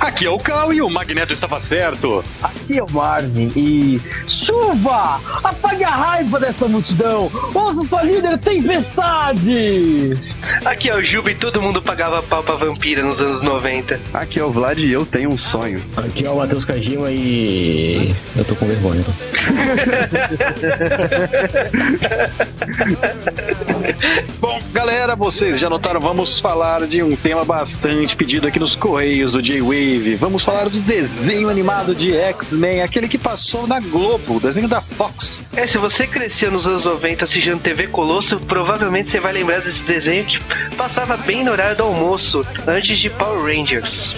Aqui é o Cal e o Magneto estava certo. Aqui é o Marvin e. Chuva! Apague a raiva dessa multidão! Ouça sua líder tempestade! Aqui é o Juba e todo mundo pagava pau pra vampira nos anos 90. Aqui é o Vlad e eu tenho um sonho. Aqui é o Matheus Kajima e. Eu tô com vergonha. Então. Bom, galera, vocês já notaram, vamos falar de um tema bastante pedido aqui nos Correios do J-Wave. Vamos falar do desenho animado de X-Men, aquele que passou na Globo, o desenho da Fox. É, se você cresceu nos anos 90 assistindo TV Colosso, provavelmente você vai lembrar desse desenho que passava bem no horário do almoço, antes de Power Rangers.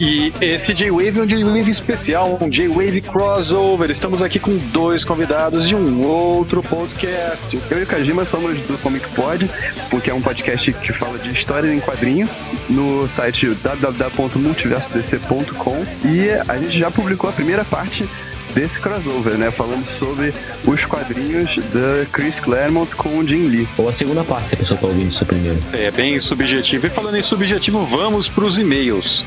E esse J-Wave é um J-Wave especial, um J-Wave crossover. Estamos aqui com dois convidados de um outro podcast. Eu e o Kajima somos do Comic Pod, porque é um podcast que fala de história em quadrinho no site www.multiversodc.com e a gente já publicou a primeira parte desse crossover, né? Falando sobre os quadrinhos da Chris Claremont com o Jim Lee. Ou a segunda parte, se a pessoa tá ouvindo isso primeiro. É bem subjetivo. E falando em subjetivo, vamos para os e-mails.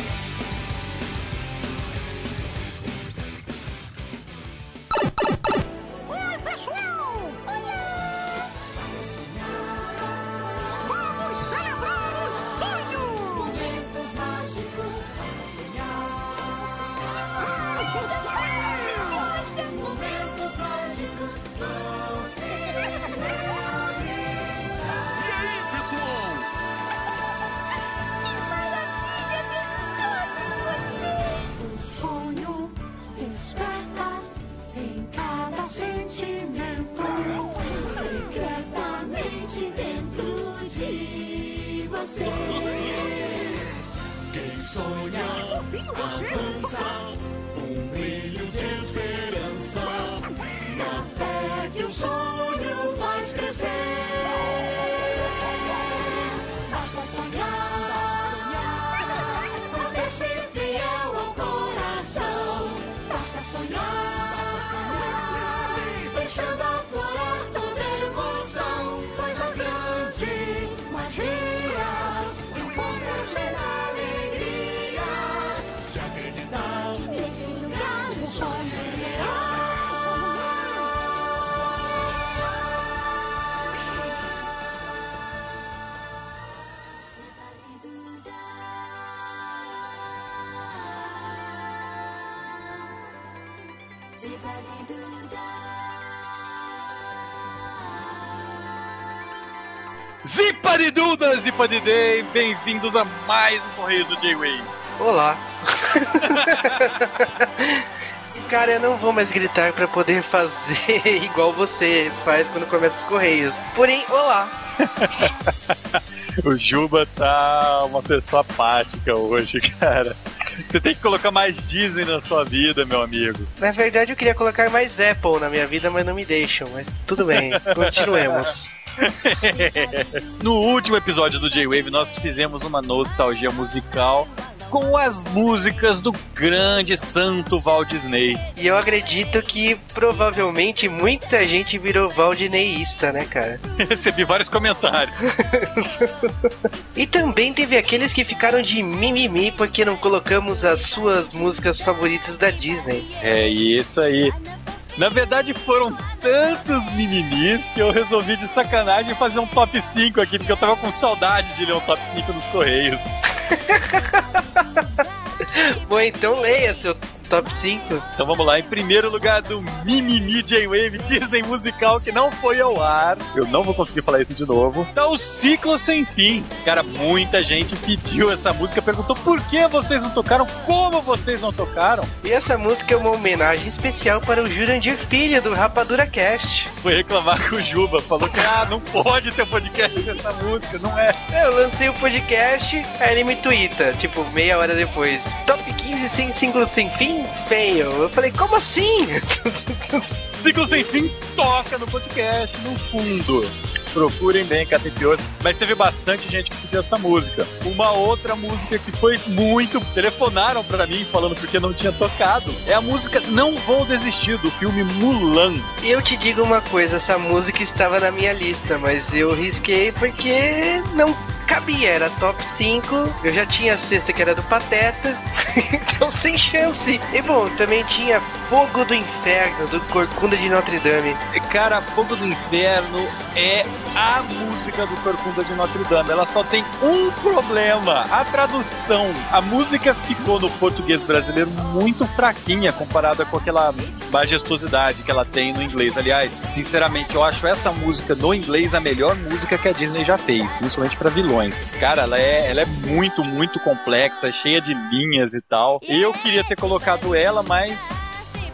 Quem sonha avança, um brilho de esperança, na fé que o sonho faz crescer. Ziparidudas, Zipadidei, bem-vindos a mais um Correios do J-Wave. Olá. Cara, eu não vou mais gritar pra poder fazer igual você faz quando começa os correios. Porém, olá. O Juba tá uma pessoa apática hoje, cara. Você tem que colocar mais Disney na sua vida, meu amigo. Na verdade, eu queria colocar mais Apple na minha vida, mas não me deixam. Mas tudo bem, continuemos. No último episódio do J-Wave, nós fizemos uma nostalgia musical com as músicas do grande santo Walt Disney. E eu acredito que provavelmente muita gente virou valdineísta, né, cara? Recebi vários comentários. E também teve aqueles que ficaram de mimimi porque não colocamos as suas músicas favoritas da Disney. É isso aí. Na verdade, foram tantos mimimis que eu resolvi de sacanagem fazer um top 5 aqui, porque eu tava com saudade de ler um top 5 nos Correios. Bom, então leia seu top 5. Então vamos lá, em primeiro lugar do Mimimi J-Wave Disney musical que não foi ao ar. Eu não vou conseguir falar isso de novo. Tá o Ciclo Sem Fim. Cara, muita gente pediu essa música, perguntou por que vocês não tocaram, como vocês não tocaram. E essa música é uma homenagem especial para o Jurandir Filho do Rapadura Cast. Foi reclamar com o Juba, falou que ah, não pode ter podcast dessa música, não é. Eu lancei o podcast, aí ele me twitta, tipo, meia hora depois. Top 15 sem ciclo sem fim? Fail. Eu falei, como assim? Ciclo Sem Fim toca no podcast, no fundo. Procurem bem, Catepior. Mas teve bastante gente que pediu essa música. Uma outra música que foi muito. Telefonaram pra mim falando porque não tinha tocado. É a música Não Vou Desistir, do filme Mulan. Eu te digo uma coisa, essa música estava na minha lista, mas eu risquei porque não cabia, era top 5. Eu já tinha a sexta que era do Pateta, então sem chance. E bom, também tinha Fogo do Inferno, do Corcunda de Notre Dame. Cara, Fogo do Inferno é a música do Corcunda de Notre Dame. Ela só tem um problema: a tradução. A música ficou no português brasileiro muito fraquinha comparada com aquela majestosidade que ela tem no inglês. Aliás, sinceramente, eu acho essa música no inglês a melhor música que a Disney já fez, principalmente para vilões. Cara, ela é, ela é muito, muito complexa, cheia de linhas e tal. Eu queria ter colocado ela, mas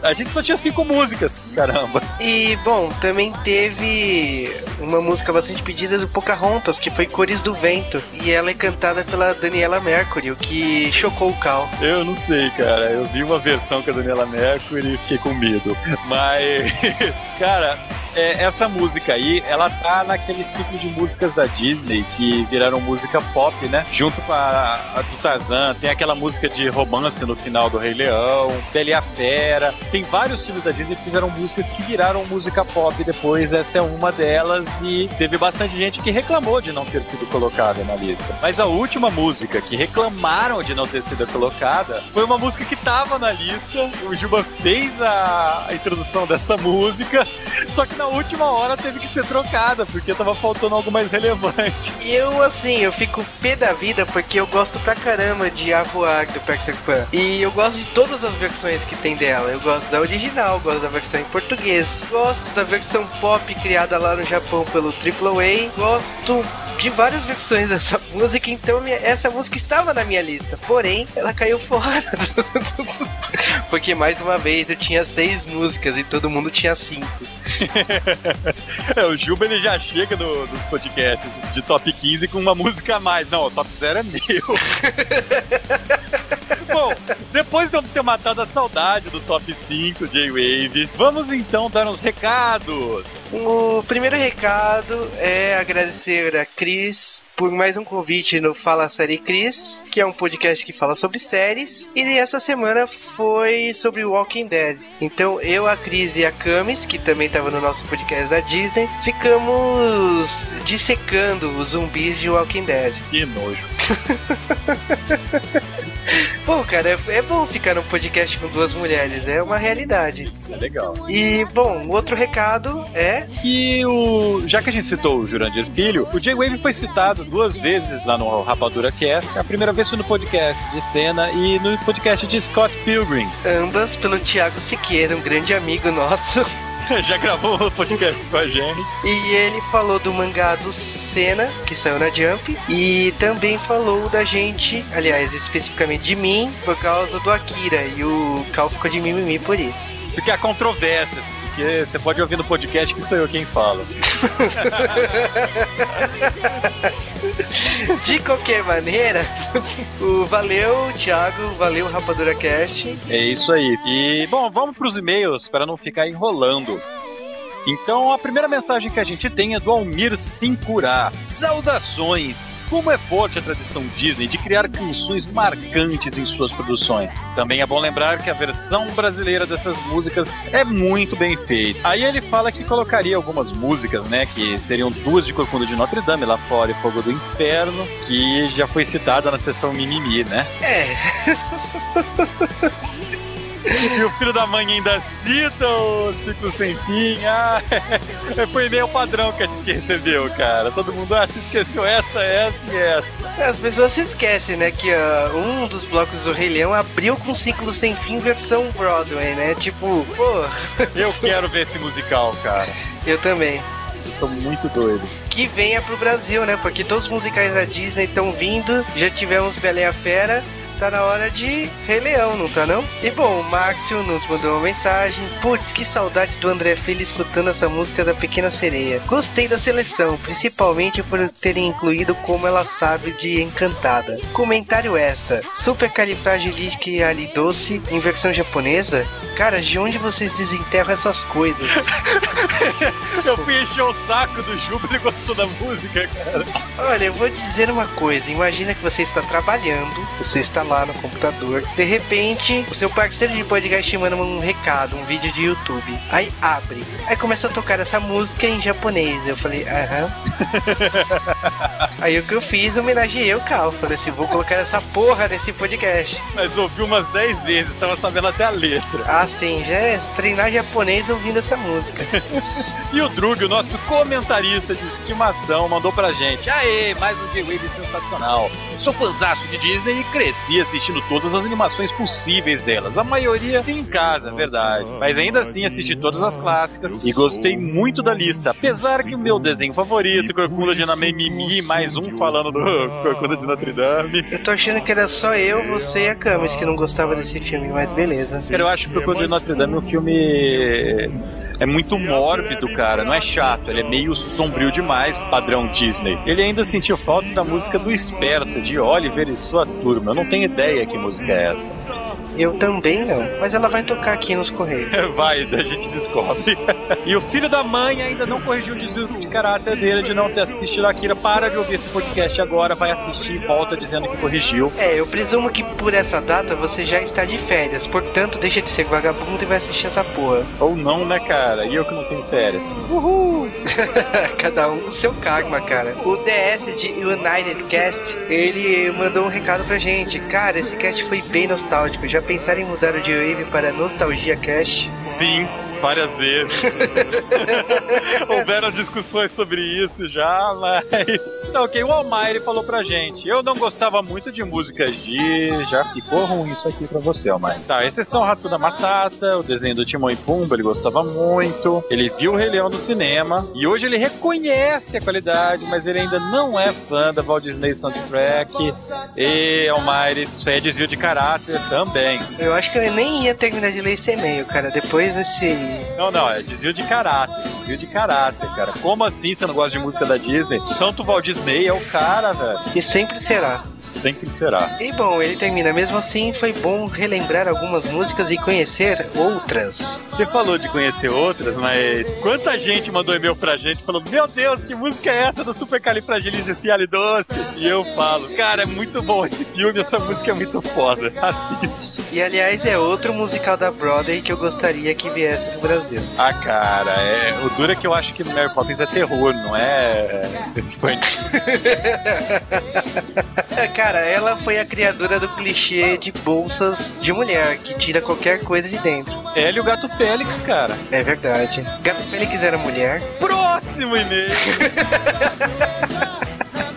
a gente só tinha cinco músicas, caramba. E bom, também teve uma música bastante pedida do Pocahontas, que foi Cores do Vento. E ela é cantada pela Daniela Mercury, o que chocou o Cal. Eu não sei, cara. Eu vi uma versão com a Daniela Mercury e fiquei com medo. Mas, cara, é, essa música aí, ela tá naquele ciclo de músicas da Disney que viraram música pop, né? Junto com a, a do Tarzan, tem aquela música de romance no final do Rei Leão, Bela e a Fera. Tem vários filmes da Disney que fizeram músicas que viraram música pop depois. Essa é uma delas e teve bastante gente que reclamou de não ter sido colocada na lista. Mas a última música que reclamaram de não ter sido colocada foi uma música que tava na lista. O Juba fez a, a introdução dessa música, só que na última hora teve que ser trocada, porque tava faltando algo mais relevante. Eu, assim, eu fico pé da vida porque eu gosto pra caramba de A Voar do Peter Pan. E eu gosto de todas as versões que tem dela. Eu gosto da original, gosto da versão em português, gosto da versão pop criada lá no Japão pelo AAA, gosto de várias versões dessa música, então minha- essa música estava na minha lista. Porém, ela caiu fora. Porque mais uma vez eu tinha seis músicas e todo mundo tinha cinco. É, o Juba ele já chega no, nos podcasts de top 15 com uma música a mais. Não, o top 0 é meu. Bom, depois de eu ter matado a saudade do top 5 J-Wave, vamos então dar uns recados. O primeiro recado é agradecer a Cris por mais um convite no Fala Série Cris, que é um podcast que fala sobre séries. E essa semana foi sobre Walking Dead. Então eu, a Cris e a Camis, que também estava no nosso podcast da Disney, ficamos dissecando os zumbis de Walking Dead. Que nojo. Pô, cara, é, é bom ficar num podcast com duas mulheres, é uma realidade. Isso é legal. E, bom, o outro recado é E o. Já que a gente citou o Jurandir Filho, o J-Wave foi citado duas vezes lá no Rapadura Cast. A primeira vez foi no podcast de cena e no podcast de Scott Pilgrim. ambas pelo Thiago Siqueira, um grande amigo nosso. Já gravou o podcast com a gente. E ele falou do mangá do Senna, que saiu na Jump, e também falou da gente, aliás, especificamente de mim, por causa do Akira, e o Cal ficou de mimimi por isso. Porque há controvérsias. Porque você pode ouvir no podcast que sou eu quem fala. De qualquer maneira, o valeu, Thiago, valeu, Rapadura Cast. É isso aí. E, bom, vamos pros e-mails para não ficar enrolando. Então, a primeira mensagem que a gente tem é do Almir Sincurá. Saudações! Como é forte a tradição Disney de criar canções marcantes em suas produções. Também é bom lembrar que a versão brasileira dessas músicas é muito bem feita. Aí ele fala que colocaria algumas músicas, né, que seriam duas de Corcunda de Notre Dame, lá fora e Fogo do Inferno, que já foi citada na sessão Mimimi, né? É, E o filho da mãe ainda cita o ciclo sem fim. Ah, foi e-mail padrão que a gente recebeu, cara. Todo mundo, ah, se esqueceu essa, essa e essa. as pessoas se esquecem, né, que ah, um dos blocos do Rei Leão abriu com Ciclo Sem Fim versão Broadway, né? Tipo, pô, Eu quero ver esse musical, cara. eu também. Eu tô muito doido. que venha pro Brasil, né? Porque todos os musicais da Disney estão vindo. Já tivemos Bela e a Fera, tá na hora de Rei Leão, não tá não? E bom, o Maxio nos mandou uma mensagem. Putz, que saudade do André Filho escutando essa música da Pequena Sereia. Gostei da seleção, principalmente por terem incluído como ela sabe de Encantada. Comentário extra. Super Doce em versão japonesa? Cara, de onde vocês desenterram essas coisas? Eu fui encher o saco do Juba e gostou da música, cara. Olha, eu vou dizer uma coisa. Imagina que você está trabalhando, você está lá no computador. De repente, o seu parceiro de podcast te manda um recado, um vídeo de YouTube. Aí abre. Aí começa a tocar essa música em japonês. Eu falei, aham. Aí o que eu fiz, homenageei o Cal. Falei assim, vou colocar essa porra nesse podcast. Mas ouvi umas 10 vezes, tava sabendo até a letra. Ah, sim, já é treinar japonês ouvindo essa música. E o Drug, o nosso comentarista de estimação, mandou pra gente. Aê, mais um J-Wave sensacional. Sou fãzaço de Disney e cresci assistindo todas as animações possíveis delas. A maioria em casa, verdade. Mas ainda assim assisti todas as clássicas e gostei muito da lista. Apesar que o meu desenho favorito, Corcunda de Namei Mimi, mais um falando do Corcunda de Notre Dame. Eu tô achando que era só eu, você e a Camis que não gostava desse filme, mas beleza. Cara, eu acho que o Corcunda de Notre Dame é um filme é muito mórbido, cara. Não é chato, ele é meio sombrio demais, padrão Disney. Ele ainda sentiu falta da música do Esperto, de Oliver e sua turma. Eu não tenho ideia que música é essa. Eu também não, mas ela vai tocar aqui nos Correios. Vai, a gente descobre. e o filho da mãe ainda não corrigiu o desvio de caráter dele de não ter assistido Akira. Para de ouvir esse podcast agora, vai assistir e volta dizendo que corrigiu. É, eu presumo que por essa data você já está de férias, portanto deixa de ser vagabundo e vai assistir essa porra. Ou não, né, cara? E eu que não tenho férias. Uhul! Cada um com seu karma, cara. O DS de United Cast, ele mandou um recado pra gente. Cara, esse cast foi bem nostálgico. Já pensaram em mudar o J-Wave para Nostalgia Cast? Sim, várias vezes. Houveram discussões sobre isso já, mas. Tá ok, o Almaire falou pra gente. Eu não gostava muito de música de. Já ficou ruim isso aqui pra você, Almaire. Tá, exceção Rato da Matata, o desenho do Timão e Pumba, ele gostava muito. Ele viu o Rei Leão no cinema e hoje ele reconhece a qualidade, mas ele ainda não é fã da Walt Disney Soundtrack. E, Almaire, isso aí é desvio de caráter também. Eu acho que eu nem ia terminar de ler esse e-mail, cara. Depois desse. Não, não, é desvio de caráter, desvio de caráter, cara. Como assim você não gosta de música da Disney? Santo Walt Disney é o cara, velho. E sempre será. Sempre será. E bom, ele termina. Mesmo assim, foi bom relembrar algumas músicas e conhecer outras. Você falou de conhecer outras, mas quanta gente mandou e-mail pra gente falando: Meu Deus, que música é essa do Super Doce? E eu falo: Cara, é muito bom esse filme, essa música é muito foda. Assiste. E aliás, é outro musical da Broadway que eu gostaria que viesse no Brasil. Ah, cara, é, o duro é que eu acho que Mary Poppins é terror, não é é infantil. É, cara, ela foi a criadora do clichê de bolsas de mulher, que tira qualquer coisa de dentro. Ela e o Gato Félix, cara. É verdade. Gato Félix era mulher. Próximo e-mail.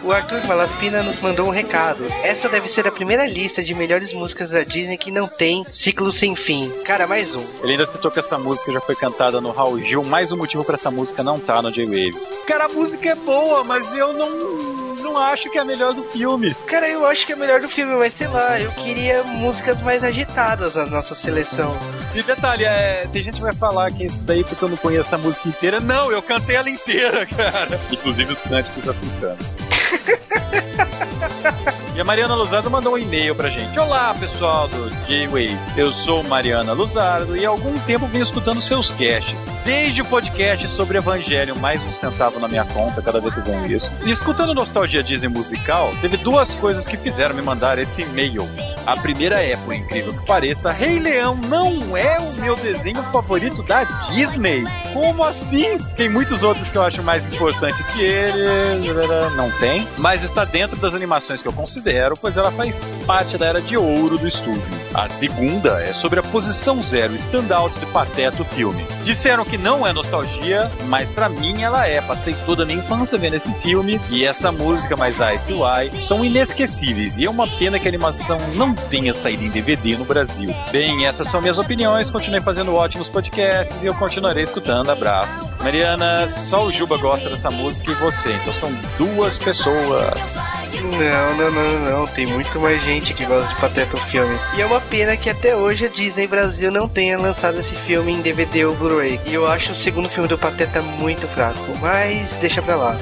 O Arthur Malaspina nos mandou um recado. Essa deve ser a primeira lista de melhores músicas da Disney que não tem ciclo sem fim. Cara, mais um. Ele ainda citou que essa música já foi cantada no Raul Gil, mais um motivo pra essa música não tá no J-Wave. Cara, a música é boa, mas eu não não acho que é a melhor do filme. Cara, eu acho que é melhor do filme, mas sei lá, eu queria músicas mais agitadas na nossa seleção. E detalhe, é, tem gente que vai falar que é isso daí porque eu não conheço a música inteira. Não, eu cantei ela inteira, cara. Inclusive os cânticos africanos. ハハハハ! E a Mariana Luzardo mandou um e-mail pra gente. Olá, pessoal do J-Wave. Eu sou Mariana Luzardo e há algum tempo venho escutando seus casts. Desde o podcast sobre Evangelho, mais um centavo na minha conta, cada vez que eu ganho isso. E escutando Nostalgia Disney Musical, teve duas coisas que fizeram me mandar esse e-mail. A primeira é, por incrível que pareça, Rei Leão não é o meu desenho favorito da Disney. Como assim? Tem muitos outros que eu acho mais importantes que ele. Não tem. Mas está dentro das animações que eu considero, pois ela faz parte da era de ouro do estúdio. A segunda é sobre a posição zero standout do Pateta o filme. Disseram que não é nostalgia, mas pra mim ela é. Passei toda a minha infância vendo esse filme e essa música mais Eye to Eye são inesquecíveis e é uma pena que a animação não tenha saído em DVD no Brasil. Bem, essas são minhas opiniões. Continuei fazendo ótimos podcasts e eu continuarei escutando. Abraços. Mariana, só o Juba gosta dessa música e você, então são duas pessoas. Não, não, não, não. Tem muito mais gente que gosta de Pateta o filme. E é uma pena que até hoje a Disney Brasil não tenha lançado esse filme em DVD ou Blu-ray. E eu acho o segundo filme do Pateta muito fraco. Mas deixa pra lá.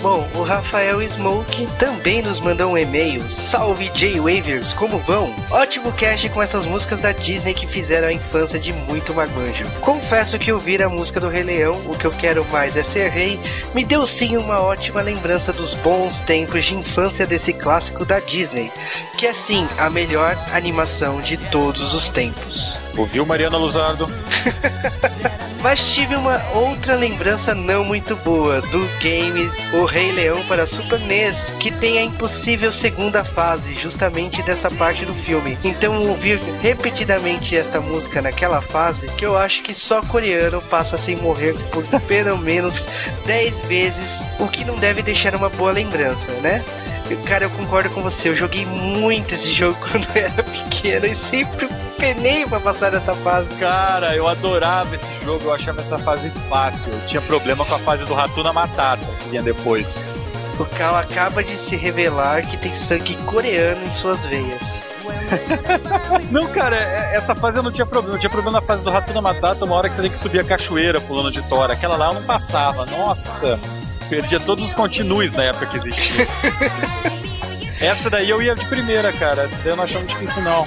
Bom, o Rafael Smoke também nos mandou um e-mail. Salve J-Wavers, como vão? Ótimo cast com essas músicas da Disney que fizeram a infância de muito maguanjo. Confesso que ouvir a música do Rei Leão, o que eu quero mais é ser rei, me deu sim uma ótima lembrança dos bons tempos de infância desse clássico da Disney, que é sim a melhor animação de todos os tempos. Ouviu, Mariana Luzardo? Mas tive uma outra lembrança não muito boa do game O Rei Leão para Super NES, que tem a impossível segunda fase, justamente dessa parte do filme. Então ouvir repetidamente esta música naquela fase, que eu acho que só coreano passa sem morrer por pelo menos 10 vezes, o que não deve deixar uma boa lembrança, né? Cara, eu concordo com você. Eu joguei muito esse jogo quando eu era pequeno e sempre penei pra passar dessa fase. Cara, eu adorava esse jogo, eu achava essa fase fácil. Eu tinha problema com a fase do Ratuna Matata, que vinha depois. O Cal acaba de se revelar que tem sangue coreano em suas veias. Não, cara, é- essa fase eu não tinha problema. Eu tinha problema na fase do Ratuna Matata, uma hora que você tem que subir a cachoeira pulando de tora. Aquela lá eu não passava. Nossa, perdia todos os continues na época que existia. Essa daí eu ia de primeira, cara. Essa daí eu não achava difícil, não.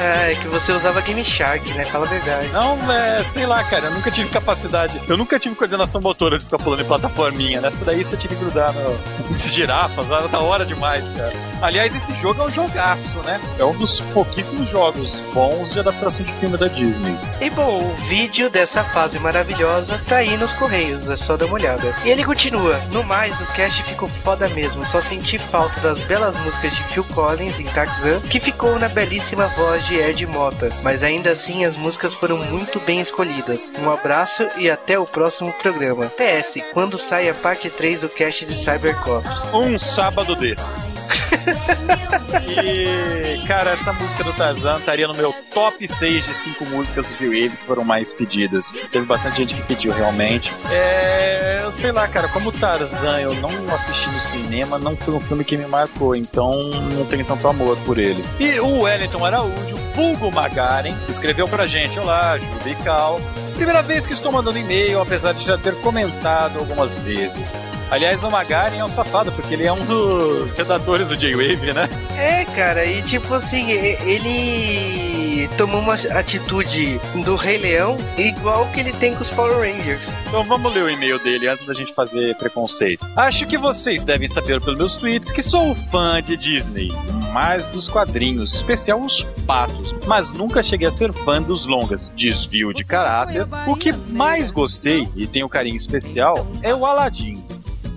É que você usava Game Shark, né? Fala a verdade. Não, é, sei lá, cara, eu nunca tive capacidade. Eu nunca tive coordenação motora de ficar pulando em plataforminha. Nessa daí você tinha que grudar no... nas girafas, era da hora demais, cara. Aliás, esse jogo é um jogaço, né? É um dos pouquíssimos jogos bons de adaptação de filme da Disney. E bom, o vídeo dessa fase maravilhosa tá aí nos correios, é só dar uma olhada. E ele continua: No mais, o cast ficou foda mesmo, só senti falta das belas músicas de Phil Collins em Tarzan, que ficou na belíssima voz de Ed Mota. Mas ainda assim, as músicas foram muito bem escolhidas. Um abraço e até o próximo programa. PS, quando sai a parte 3 do cast de Cybercops? Um sábado desses. E, cara, essa música do Tarzan estaria no meu top 6 de 5 músicas do Wave que foram mais pedidas. Teve bastante gente que pediu realmente. É, eu sei lá, cara, como Tarzan eu não assisti no cinema, não foi um filme que me marcou, então não tenho tanto amor por ele. E o Wellington Araújo, vulgo Magaren, escreveu pra gente: Olá, Jubical. Primeira vez que estou mandando e-mail, apesar de já ter comentado algumas vezes. Aliás, o Magaren é um safado, porque ele é um dos redatores do J-Wave, né? É, cara, e tipo assim, ele tomou uma atitude do Rei Leão igual que ele tem com os Power Rangers. Então vamos ler o e-mail dele antes da gente fazer preconceito. Acho que vocês devem saber pelos meus tweets que sou fã de Disney, mais dos quadrinhos, especial os patos, mas nunca cheguei a ser fã dos longas. Desvio de caráter. O que mais gostei e tenho carinho especial é o Aladdin.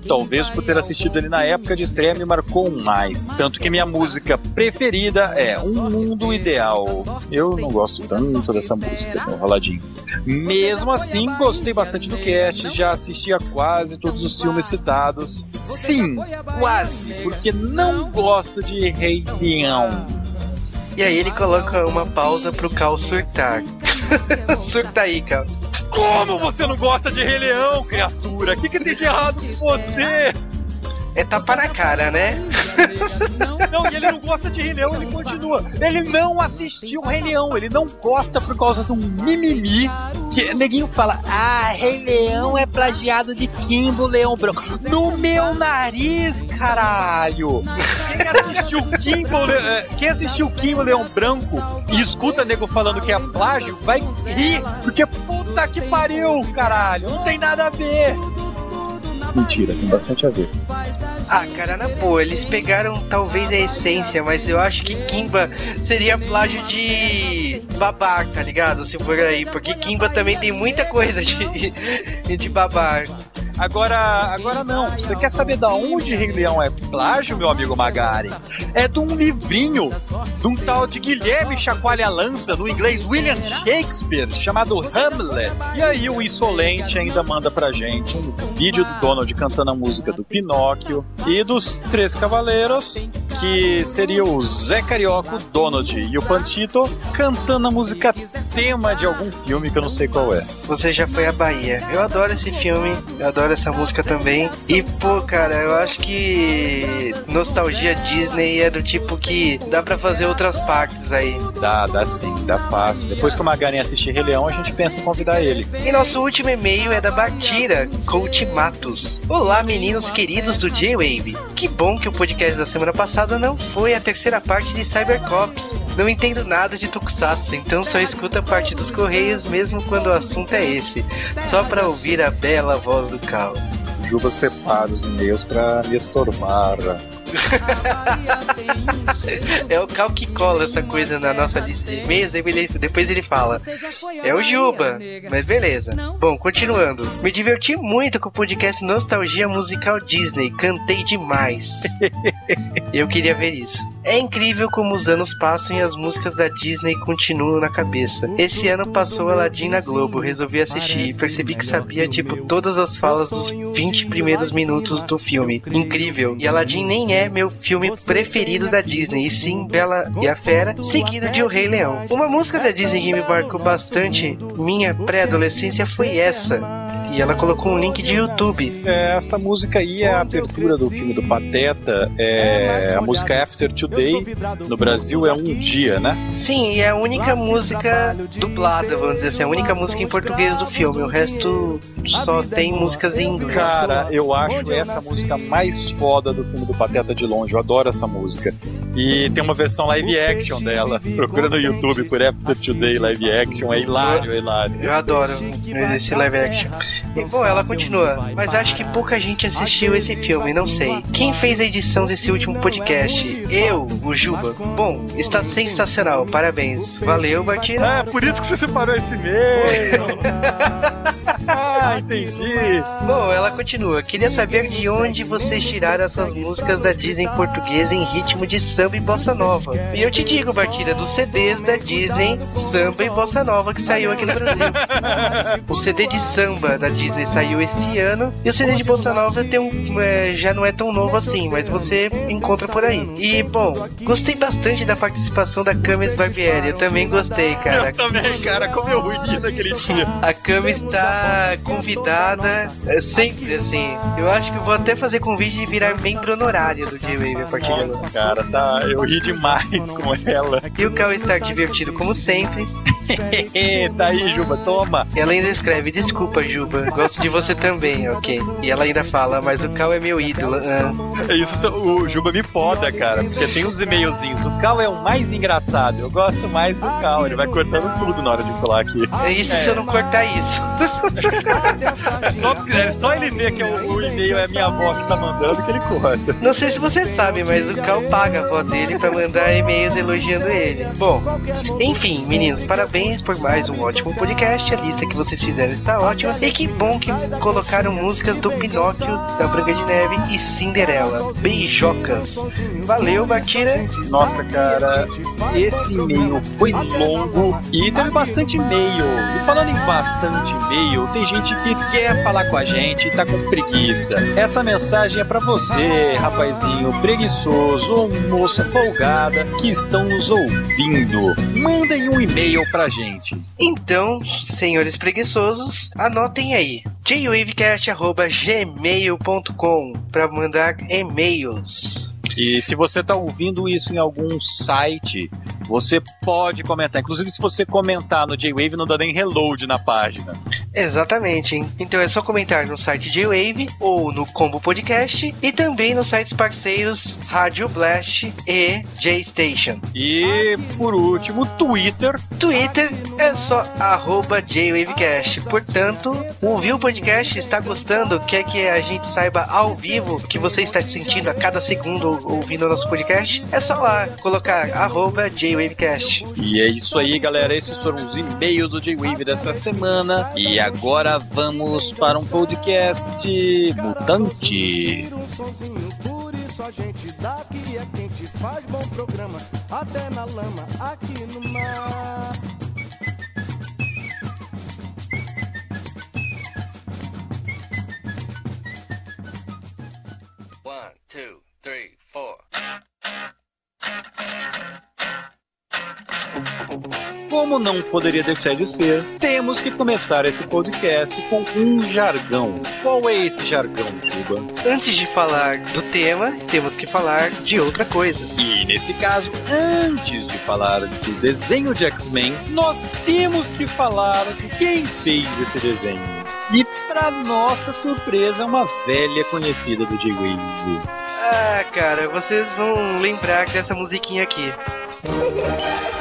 Talvez por ter assistido ele na época de estreia me marcou mais. Tanto que minha música preferida é Um Mundo Ideal. Eu não gosto tanto dessa música, o Aladdin. Mesmo assim, gostei bastante do cast, já assisti a quase todos os filmes citados. Sim, quase, porque não gosto de Rei Leão. E aí ele coloca uma pausa pro Cal surtar. Surta aí, Cal. Como você não gosta de Rei Leão, criatura? O que, que tem de errado com você? É tapa na cara, né? Não, e ele não gosta de Rei Leão, ele continua. Ele não assistiu Rei Leão, ele não gosta por causa de um mimimi que neguinho fala: Ah, Rei Leão é plagiado de Kimbo Leão Branco. No meu nariz, caralho! Quem assistiu Kimbo, eh, quem assistiu Kimbo Leão Branco e escuta nego falando que é plágio, vai rir, porque puta que pariu, caralho! Não tem nada a ver! Mentira, tem bastante a ver. Ah, cara, na boa, eles pegaram talvez a essência, mas eu acho que Kimba seria plágio de babar, tá ligado? Se for aí, porque Kimba também tem muita coisa de, de babar. Agora, agora não. Você quer saber da onde Rei Leão é plágio, meu amigo Magari? É de um livrinho de um tal de Guilherme Chacoalha Lança, no inglês William Shakespeare, chamado Hamlet. E aí o insolente ainda manda pra gente um vídeo do Donald cantando a música do Pinóquio e dos Três Cavaleiros, que seria o Zé Carioca, o Donald e o Pantito cantando a música tema de algum filme que eu não sei qual é. Você já foi à Bahia. Eu adoro esse filme, eu adoro essa música também. E, pô, cara, eu acho que nostalgia Disney é do tipo que dá pra fazer outras partes aí. Dá, dá sim, dá fácil. Depois que o Magarin assistir Rei Leão, a gente pensa em convidar ele. E nosso último e-mail é da Batira, Coach Matos. Olá, meninos queridos do J-Wave. Que bom que o podcast da semana passada não foi a terceira parte de Cybercops. Não entendo nada de Tokusatsu, então só escuto a parte dos Correios mesmo quando o assunto é esse. Só pra ouvir a bela voz do Cal. Juba separa os e-mails pra me estorbar. É o Cal que cola essa coisa na nossa lista de daí ele- depois ele fala. É o Juba, mas beleza. Bom, continuando. Me diverti muito com o podcast Nostalgia Musical Disney. Cantei demais. Eu queria ver isso. É incrível como os anos passam e as músicas da Disney continuam na cabeça. Esse ano passou Aladdin na Globo, resolvi assistir e percebi que sabia, tipo, todas as falas dos 20 primeiros minutos do filme. Incrível. E Aladdin nem é meu filme preferido da Disney, e sim Bela e a Fera, seguido de O Rei Leão. Uma música da Disney que me marcou bastante minha pré-adolescência foi essa. E ela colocou um link de YouTube. É, essa música aí é a abertura do filme do Pateta. É, a música After Today no Brasil é um dia, né? Sim, e é a única música dublada, vamos dizer assim, a única música em português do filme. O resto só tem músicas em inglês. Cara, eu acho essa música mais foda do filme do Pateta de longe. Eu adoro essa música. E tem uma versão live action dela. Procura no YouTube por After Today live action. É hilário, é hilário. Eu adoro esse live action. E, bom, ela continua. Mas acho que pouca gente assistiu esse filme, não sei. Quem fez a edição desse último podcast? Eu, o Juba. Bom, está sensacional. Parabéns. Valeu, Batira. É, por isso que você separou esse e-mail. ah, entendi. Bom, ela continua. Queria saber de onde vocês tiraram essas músicas da Disney em português em ritmo de samba e bossa nova. E eu te digo, Batida, dos CDs da Disney, samba e bossa nova que saiu aqui no Brasil. o CD de samba da Disney saiu esse ano e o CD de bossa nova tem um, é, já não é tão novo assim, mas você encontra por aí. E bom, gostei bastante da participação da Camis Barbieri. Eu também gostei, cara. Eu também, cara, como eu ri naquele dia. A Cami está convidada é, sempre, assim. Eu acho que vou até fazer convite de virar membro honorário do J-Wave a partir de agora. Nossa, cara, tá, eu ri demais com ela. E o Cal está divertido como sempre. tá aí, Juba, toma. E ela ainda escreve, desculpa, Juba, gosto de você também, ok? E ela ainda fala, mas o Cal é meu ídolo. Ah. É Isso, o Juba me foda, cara, porque tem uns e-mailzinhos. O Cal é o mais engraçado. Eu gosto mais do Cal. Ele vai cortando tudo na hora de falar aqui. É isso se eu não cortar isso. É só, é só ele ver que o, o e-mail é minha avó que tá mandando que ele corta. Não sei se você sabe, mas o Cal paga a avó dele pra mandar e-mails elogiando ele. Bom, enfim, meninos, parabéns por mais um ótimo podcast. A lista que vocês fizeram está ótima. E que bom que colocaram músicas do Pinóquio, da Branca de Neve e Cinderela. Beijocas. Valeu, Batira. Nossa, cara, esse e-mail foi longo e teve bastante e-mail. E falando em bastante e-mail, tem gente que quer falar com a gente e tá com preguiça. Essa mensagem é pra você, rapazinho preguiçoso ou moça folgada que estão nos ouvindo. Mandem um e-mail pra gente. Então, senhores preguiçosos, anotem aí. jwavecast.gmail.com para mandar e-mails. E se você está ouvindo isso em algum site, você pode comentar. Inclusive, se você comentar no J-Wave, não dá nem reload na página. Exatamente. hein? Então é só comentar no site J-Wave ou no Combo Podcast e também nos sites parceiros Rádio Blast e J-Station. E, por último, Twitter. Twitter é só arroba JWavecast. Portanto, ouviu o podcast, está gostando, quer que a gente saiba ao vivo o que você está sentindo a cada segundo ouvindo o nosso podcast? É só lá colocar arroba JWavecast. E é isso aí, galera. Esses foram os e-mails do J-Wave dessa semana. E agora vamos para um podcast mutante. Tira um sonzinho, por isso a gente daqui é quente, faz bom programa, até na lama, aqui no mar. One, two, three, como não poderia deixar de ser, temos que começar esse podcast com um jargão. Qual é esse jargão, Juba? Antes de falar do tema, temos que falar de outra coisa. E nesse caso, antes de falar do desenho de X-Men, nós temos que falar de quem fez esse desenho. E para nossa surpresa, uma velha conhecida do J-Wave. Ah, cara, vocês vão lembrar dessa musiquinha aqui.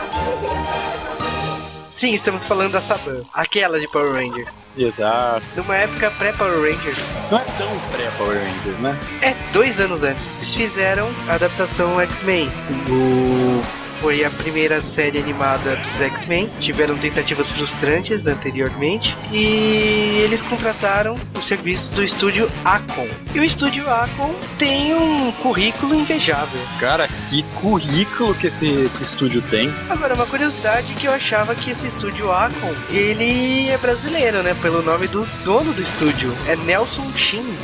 Sim, estamos falando da Saban, aquela de Power Rangers. Exato. Numa época pré-Power Rangers. Não é tão pré-Power Rangers, né? É, dois anos antes. Eles fizeram a adaptação X-Men. O... Foi a primeira série animada dos X-Men. Tiveram tentativas frustrantes anteriormente. E eles contrataram o serviço do estúdio Acon. E o estúdio Acon tem um currículo invejável. Cara, que currículo que esse estúdio tem. Agora, uma curiosidade que eu achava que esse estúdio Acon, ele é brasileiro, né? Pelo nome do dono do estúdio. É Nelson Shin.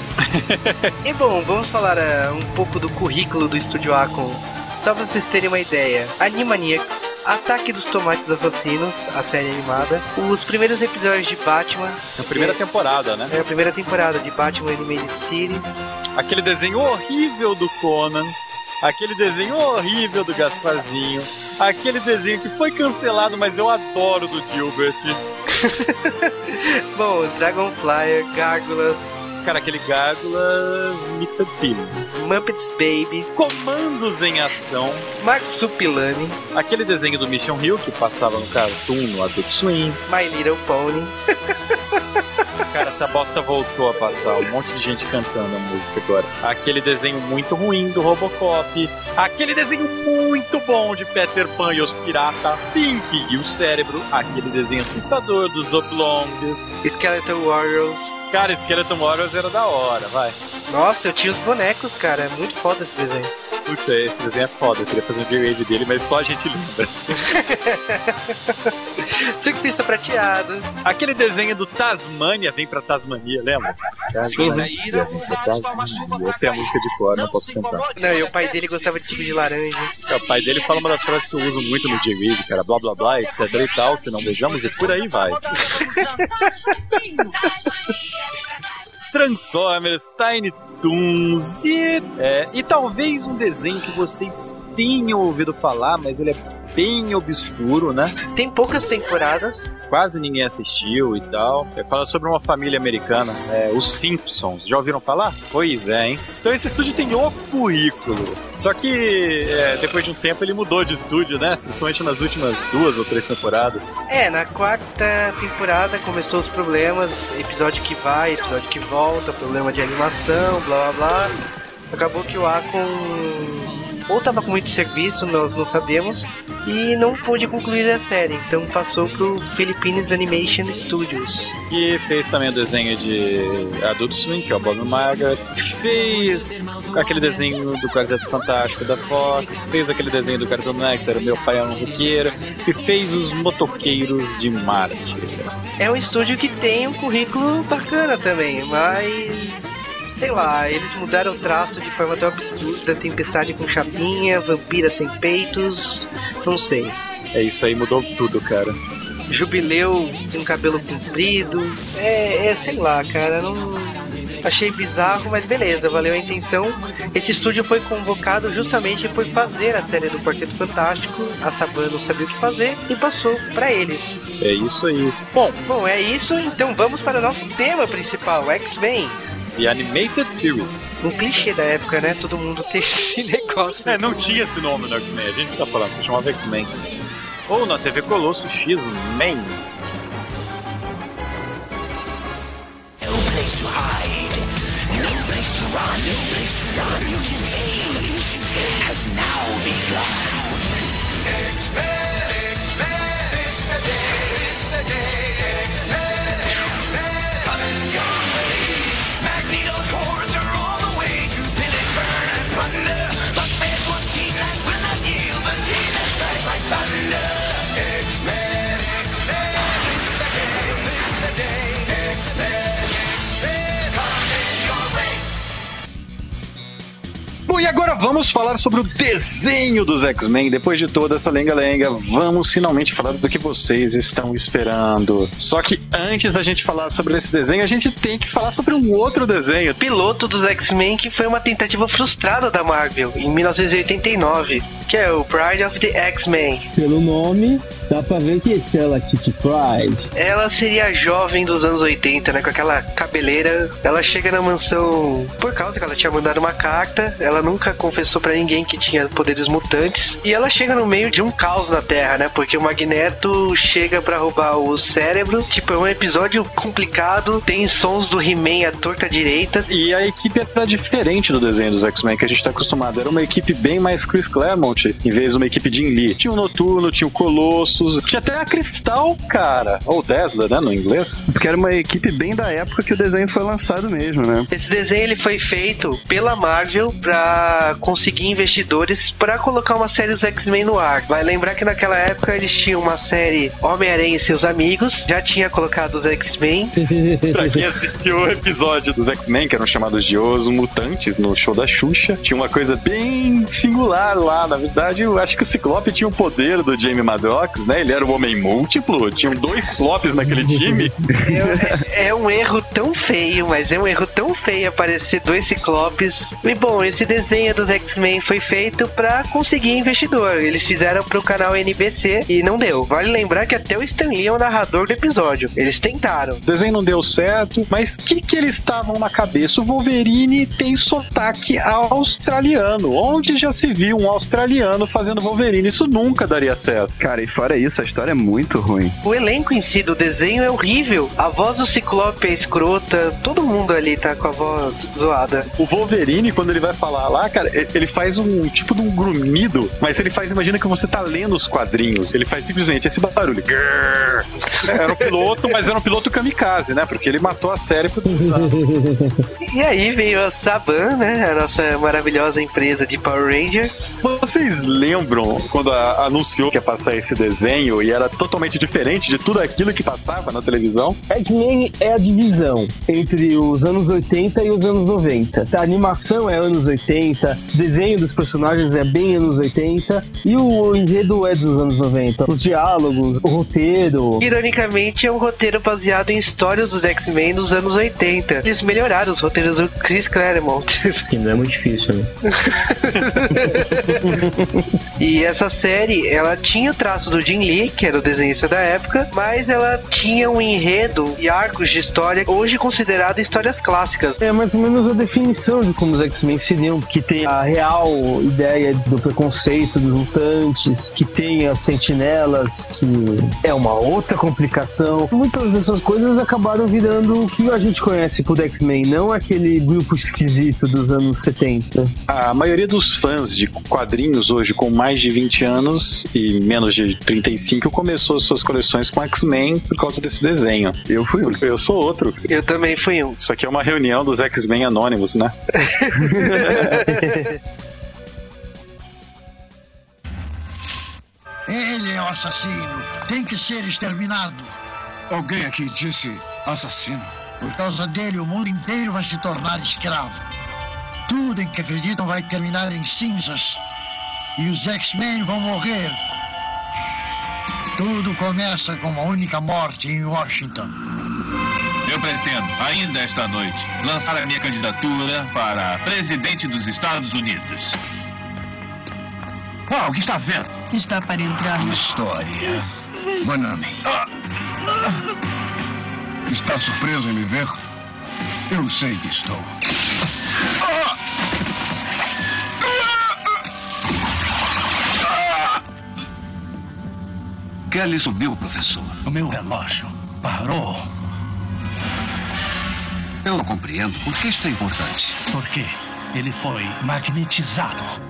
e bom, vamos falar uh, um pouco do currículo do estúdio Acon. Só pra vocês terem uma ideia. Animaniacs, Ataque dos Tomates Assassinos, a série animada. Os primeiros episódios de Batman. Na primeira temporada, né? É a primeira temporada de Batman Animated Series. Aquele desenho horrível do Conan. Aquele desenho horrível do Gasparzinho. Aquele desenho que foi cancelado, mas eu adoro do Gilbert. Bom, Dragonflyer, Gárgulas, Cara, aquele Gárgulas Mixed Feelings. Muppets Baby, Comandos em Ação. Marsupilami, Aquele desenho do Mission Hill que passava no Cartoon, no Adult Swim. My Little Pony. Cara, essa bosta voltou a passar. Um monte de gente cantando a música agora. Aquele desenho muito ruim do Robocop. Aquele desenho muito bom de Peter Pan e os Pirata. Pink e o Cérebro. Aquele desenho assustador dos Oblongs. Skeleton Warriors. Cara, Skeleton Warriors era da hora, vai. Nossa, eu tinha os bonecos, cara. É muito foda esse desenho. Puta, esse desenho é foda. Eu queria fazer um J-Wave dele, mas só a gente lembra. Surfista prateado. Aquele desenho do Tasmania vem pra Tasmania, lembra? Tasmania. Essa é a música de cor, não posso cantar. Não, e o pai dele gostava de suco de laranja. É, o pai dele fala uma das frases que eu uso muito no J-Wave, cara. Blá blá blá, etc e tal. Se não beijamos e por aí vai. Transformers, Tiny Toons e, é, e talvez um desenho que vocês tenham ouvido falar, mas ele é bem obscuro, né? Tem poucas temporadas. Quase ninguém assistiu e tal. É, fala sobre uma família americana, é, os Simpsons. Já ouviram falar? Pois é, hein? Então esse estúdio tem o currículo. Só que é, depois de um tempo ele mudou de estúdio, né? Principalmente nas últimas duas ou três temporadas. É, na quarta temporada começou os problemas, episódio que vai, episódio que volta, problema de animação, blá blá blá. Acabou que o Acon ou tava com muito serviço, nós não sabemos, e não pôde concluir a série, então passou pro Philippines Animation Studios. E fez também o desenho de Adult Swim, que é o Bob Margaret. Fez aquele desenho do Quarteto Fantástico da Fox. Fez aquele desenho do Cartoon Nectar, Meu Pai é um Roqueiro. E fez os Motoqueiros de Marte. É um estúdio que tem um currículo bacana também, mas sei lá, eles mudaram o traço de forma tão absurda, tempestade com chapinha, vampira sem peitos, não sei. É isso aí, mudou tudo, cara. Jubileu com cabelo comprido, é, é sei lá, cara, não achei bizarro, mas beleza, valeu a intenção. Esse estúdio foi convocado justamente por fazer a série do Quarteto Fantástico. A Saban não sabia o que fazer e passou para eles. É isso aí. Bom, bom, é isso. Então vamos para o nosso tema principal, X-Men. The Animated Series. Um clichê da época, né? Todo mundo tem esse negócio. É, não tinha esse nome no X-Men, a gente tá falando, se chamava X-Men. Ou na TV Colosso X-Men. No place to hide, no place to run, no place to run. Mutant age has now begun. X-Men, X-Men, is the day, is the day. X-Men, X-Men, Bom, e agora vamos falar sobre o desenho dos X-Men. Depois de toda essa lenga-lenga, vamos finalmente falar do que vocês estão esperando. Só que antes da gente falar sobre esse desenho, a gente tem que falar sobre um outro desenho. Piloto dos X-Men que foi uma tentativa frustrada da Marvel em 1989, que é o Pride of the X-Men. Pelo nome, dá pra ver que é Stella Kitty Pride. Ela seria a jovem dos anos 80, né? Com aquela cabeleira. Ela chega na mansão por causa que ela tinha mandado uma carta. Ela nunca confessou pra ninguém que tinha poderes mutantes. E ela chega no meio de um caos na Terra, né? Porque o Magneto chega pra roubar o cérebro. Tipo, é um episódio complicado. Tem sons do He-Man à torta direita. E a equipe era diferente do desenho dos X-Men que a gente tá acostumado. Era uma equipe bem mais Chris Claremont, em vez de uma equipe de Lee. Tinha o Noturno, tinha o Colossus, tinha até a Cristal, cara. Ou Desla, né, no inglês. Porque era uma equipe bem da época que o desenho foi lançado mesmo, né? Esse desenho ele foi feito pela Marvel pra conseguir investidores pra colocar uma série dos X-Men no ar. Vai lembrar que naquela época eles tinham uma série Homem-Aranha e seus amigos, já tinha colocado os X-Men. Pra quem assistiu o episódio dos X-Men, que eram chamados de Os Mutantes, no show da Xuxa, tinha uma coisa bem singular lá. Na verdade, eu acho que o Ciclope tinha o poder do Jamie Madrox, né? Ele era o homem múltiplo, tinham dois Ciclopes naquele time. É, é um erro tão feio, mas é um erro tão feio aparecer dois ciclopes. E bom, esse desenho dos X-Men foi feito pra conseguir investidor. Eles fizeram pro canal NBC e não deu. Vale lembrar que até o Stan Lee é o narrador do episódio. Eles tentaram. O desenho não deu certo, mas o que, que eles estavam na cabeça? O Wolverine tem sotaque australiano. Onde já se viu um australiano fazendo Wolverine? Isso nunca daria certo. Cara, e fora isso, a história é muito ruim. O elenco em si do desenho é horrível. A voz do Ciclope é escrota. Todo mundo ali tá com a voz zoada. O Wolverine, quando ele vai falar lá, cara, ele faz um tipo de um grumido, mas ele faz, imagina que você tá lendo os quadrinhos. Ele faz simplesmente esse barulho. Grrr. Era um piloto, mas era um piloto kamikaze, né? Porque ele matou a série por E aí veio a Saban, né? A nossa maravilhosa empresa de Power Rangers. Vocês lembram quando a- anunciou que ia passar esse desenho e era totalmente diferente de tudo aquilo que passava na televisão? X-Men é a divisão entre os anos 80 e os anos 90. A animação é anos 80, o desenho dos personagens é bem anos 80 e o enredo é dos anos 90. Os diálogos, o roteiro. Ironicamente, é um roteiro baseado em histórias dos X-Men dos anos 80. Eles melhoraram os roteiros do Chris Claremont. Que não é muito difícil, né? e essa série, ela tinha o traço do Jim Lee, que era o desenhista da época, mas ela tinha um enredo e arcos de história hoje considerado histórias clássicas. É mais ou menos a definição de como os X-Men seriam, que tem a real ideia do preconceito dos mutantes, que tem as sentinelas, que é uma outra complicação. Muitas dessas coisas acabaram virando o que a gente conhece por X-Men, não aquele grupo esquisito dos anos 70. A maioria dos fãs de quadrinhos hoje com mais de 20 anos e menos de 35 começou suas coleções com X-Men por causa desse desenho. Eu fui um. Eu sou outro. Eu também fui um. Isso aqui é uma reunião dos X-Men anônimos, né? Ele é o assassino. Tem que ser exterminado. Alguém aqui disse assassino. Por causa dele, o mundo inteiro vai se tornar escravo. Tudo em que acreditam vai terminar em cinzas. E os X-Men vão morrer. Tudo começa com uma única morte em Washington. Eu pretendo, ainda esta noite, lançar a minha candidatura para presidente dos Estados Unidos. Ah, o que está vendo? Está para entrar na história. Banane. Está surpreso em me ver? Eu sei que estou. Kelly subiu, professor. O meu relógio parou. Eu não compreendo. Por que isso é importante? Porque ele foi magnetizado.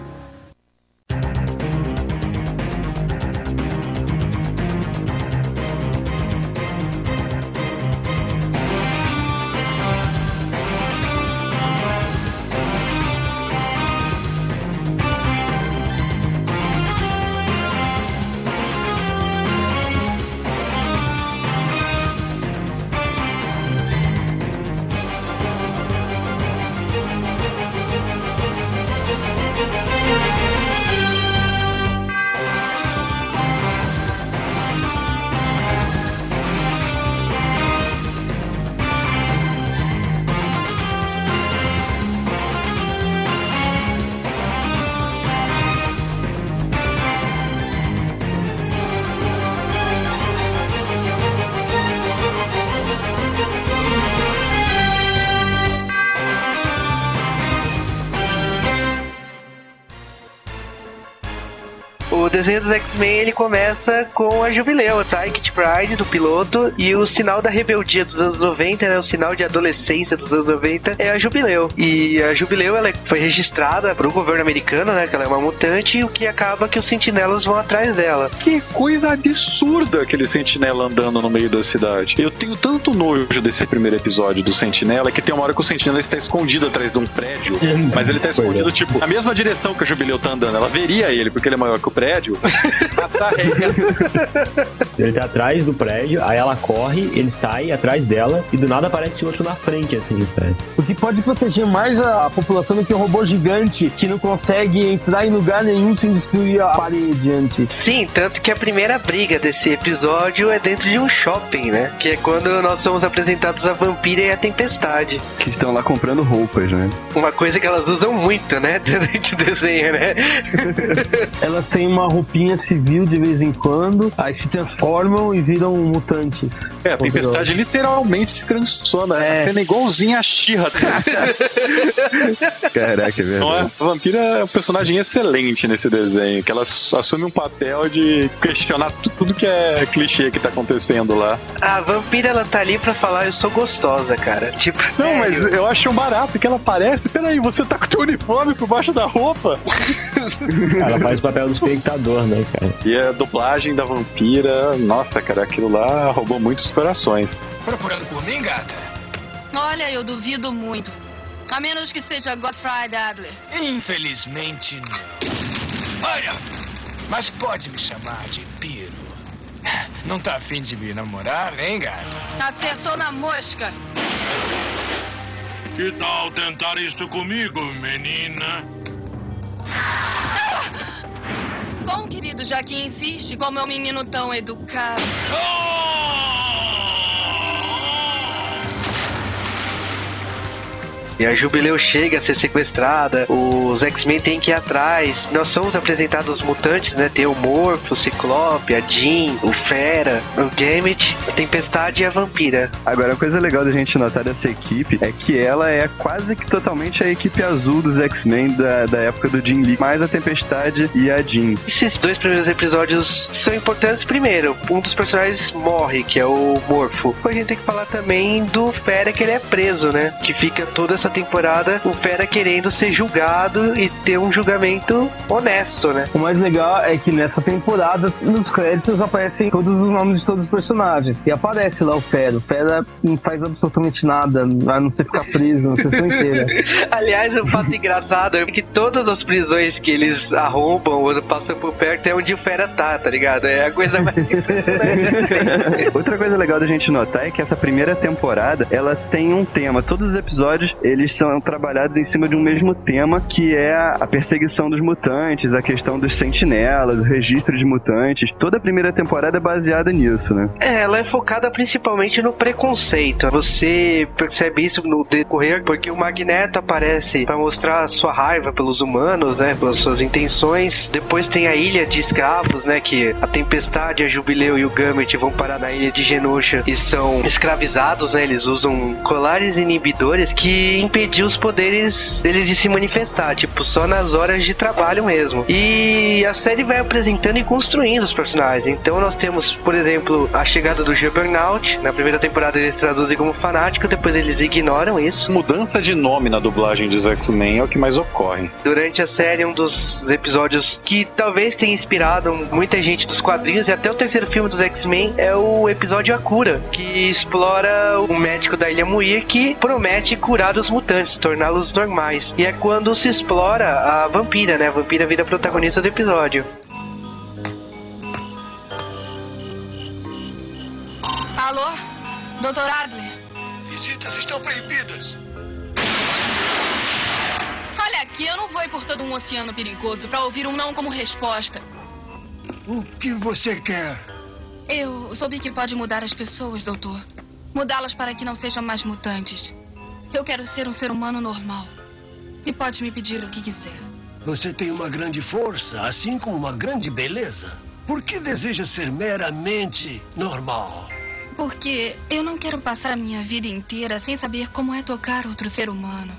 Desenho dos X-Men ele começa com a Jubileu, a Psychic Pride do piloto e o sinal da rebeldia dos anos 90, né, o sinal de adolescência dos anos 90 é a Jubileu. E a Jubileu ela foi registrada pro governo americano, né, que ela é uma mutante, e o que acaba que os sentinelas vão atrás dela. Que coisa absurda aquele sentinela andando no meio da cidade. Eu tenho tanto nojo desse primeiro episódio do sentinela que tem uma hora que o sentinela está escondido atrás de um prédio, mas ele tá escondido, tipo, na mesma direção que o Jubileu tá andando. Ela veria ele, porque ele é maior que o prédio, rádio. passar. Ele tá atrás do prédio, aí ela corre, ele sai atrás dela e do nada aparece outro na frente, assim, sabe? O que pode proteger mais a, a população do que um robô gigante que não consegue entrar em lugar nenhum sem destruir a parede antes. Sim, tanto que a primeira briga desse episódio é dentro de um shopping, né? Que é quando nós somos apresentados a Vampira e a Tempestade. Que estão lá comprando roupas, né? Uma coisa que elas usam muito, né? Durante o desenho, né? Elas têm uma roupinha civil de vez em quando, aí se transformam e viram mutantes. É, a tempestade literalmente se transforma. É. É. A cena igualzinha a Xirra. Caraca, é é? verdade. A vampira é um personagem excelente nesse desenho, que ela assume um papel de questionar tudo que é clichê que tá acontecendo lá. A Vampira, ela tá ali pra falar, eu sou gostosa, cara. Tipo, Não, sério. mas eu acho um barato que ela parece. Peraí, você tá com teu uniforme por baixo da roupa? Ela faz o papel do espectador, né, cara? E a dublagem da vampira, nossa, cara, aquilo lá roubou muitos corações. Procurando por mim, gata? Olha, eu duvido muito. A menos que seja Godfrey Adler. Infelizmente não. Olha, mas pode me chamar de Piro. Não tá afim de me namorar, hein, gata? Acertou na mosca. Que tal tentar isso comigo, menina? Bom, querido, já que insiste, como é um menino tão educado. E a Jubileu chega a ser sequestrada, os X-Men têm que ir atrás. Nós somos apresentados os mutantes, né? Tem o Morpho, o Ciclope, a Jean, o Fera, o Gambit, a Tempestade e a Vampira. Agora, a coisa legal da gente notar dessa equipe é que ela é quase que totalmente a equipe azul dos X-Men da, da época do Jim Lee, mais a Tempestade e a Jean. Esses dois primeiros episódios são importantes primeiro. Um dos personagens morre, que é o Morpho. A gente tem que falar também do Fera, que ele é preso, né? Que fica toda essa temporada o Fera querendo ser julgado e ter um julgamento honesto, né? O mais legal é que nessa temporada, nos créditos, aparecem todos os nomes de todos os personagens. E aparece lá o Fera. O Fera não faz absolutamente nada, a não ser ficar preso na sessão inteira. Aliás, o fato engraçado é que todas as prisões que eles arrombam ou passam por perto é onde o Fera tá, tá ligado? É a coisa mais impressionante. Outra coisa legal da gente notar é que essa primeira temporada, ela tem um tema. Todos os episódios, eles são trabalhados em cima de um mesmo tema, que é a perseguição dos mutantes, a questão dos sentinelas, o registro de mutantes. Toda a primeira temporada é baseada nisso, né? É, ela é focada principalmente no preconceito. Você percebe isso no decorrer porque o Magneto aparece pra mostrar sua raiva pelos humanos, né, pelas suas intenções. Depois tem a Ilha de Escravos, né, que a Tempestade, a Jubileu e o Gambit vão parar na Ilha de Genosha e são escravizados, né? Eles usam colares inibidores que impediam os poderes deles de se manifestar, tipo, só nas horas de trabalho mesmo. E a série vai apresentando e construindo os personagens. Então nós temos, por exemplo, a chegada do Juggernaut. Na primeira temporada eles traduzem como fanático, depois eles ignoram isso. Mudança de nome na dublagem dos X-Men é o que mais ocorre. Durante a série, um dos episódios que talvez tenha inspirado muita gente dos quadrinhos e até o terceiro filme dos X-Men é o episódio A Cura, que explora o médico da Ilha Muir que promete curar os mutantes, torná-los normais. E é quando se explora a vampira, né? A vampira vira protagonista do episódio. Alô? Doutor Adler? Visitas estão proibidas. Olha aqui, eu não vou ir por todo um oceano perigoso pra ouvir um não como resposta. O que você quer? Eu soube que pode mudar as pessoas, doutor. Mudá-las para que não sejam mais mutantes. Eu quero ser um ser humano normal. E pode me pedir o que quiser. Você tem uma grande força, assim como uma grande beleza. Por que deseja ser meramente normal? Porque eu não quero passar a minha vida inteira sem saber como é tocar outro ser humano.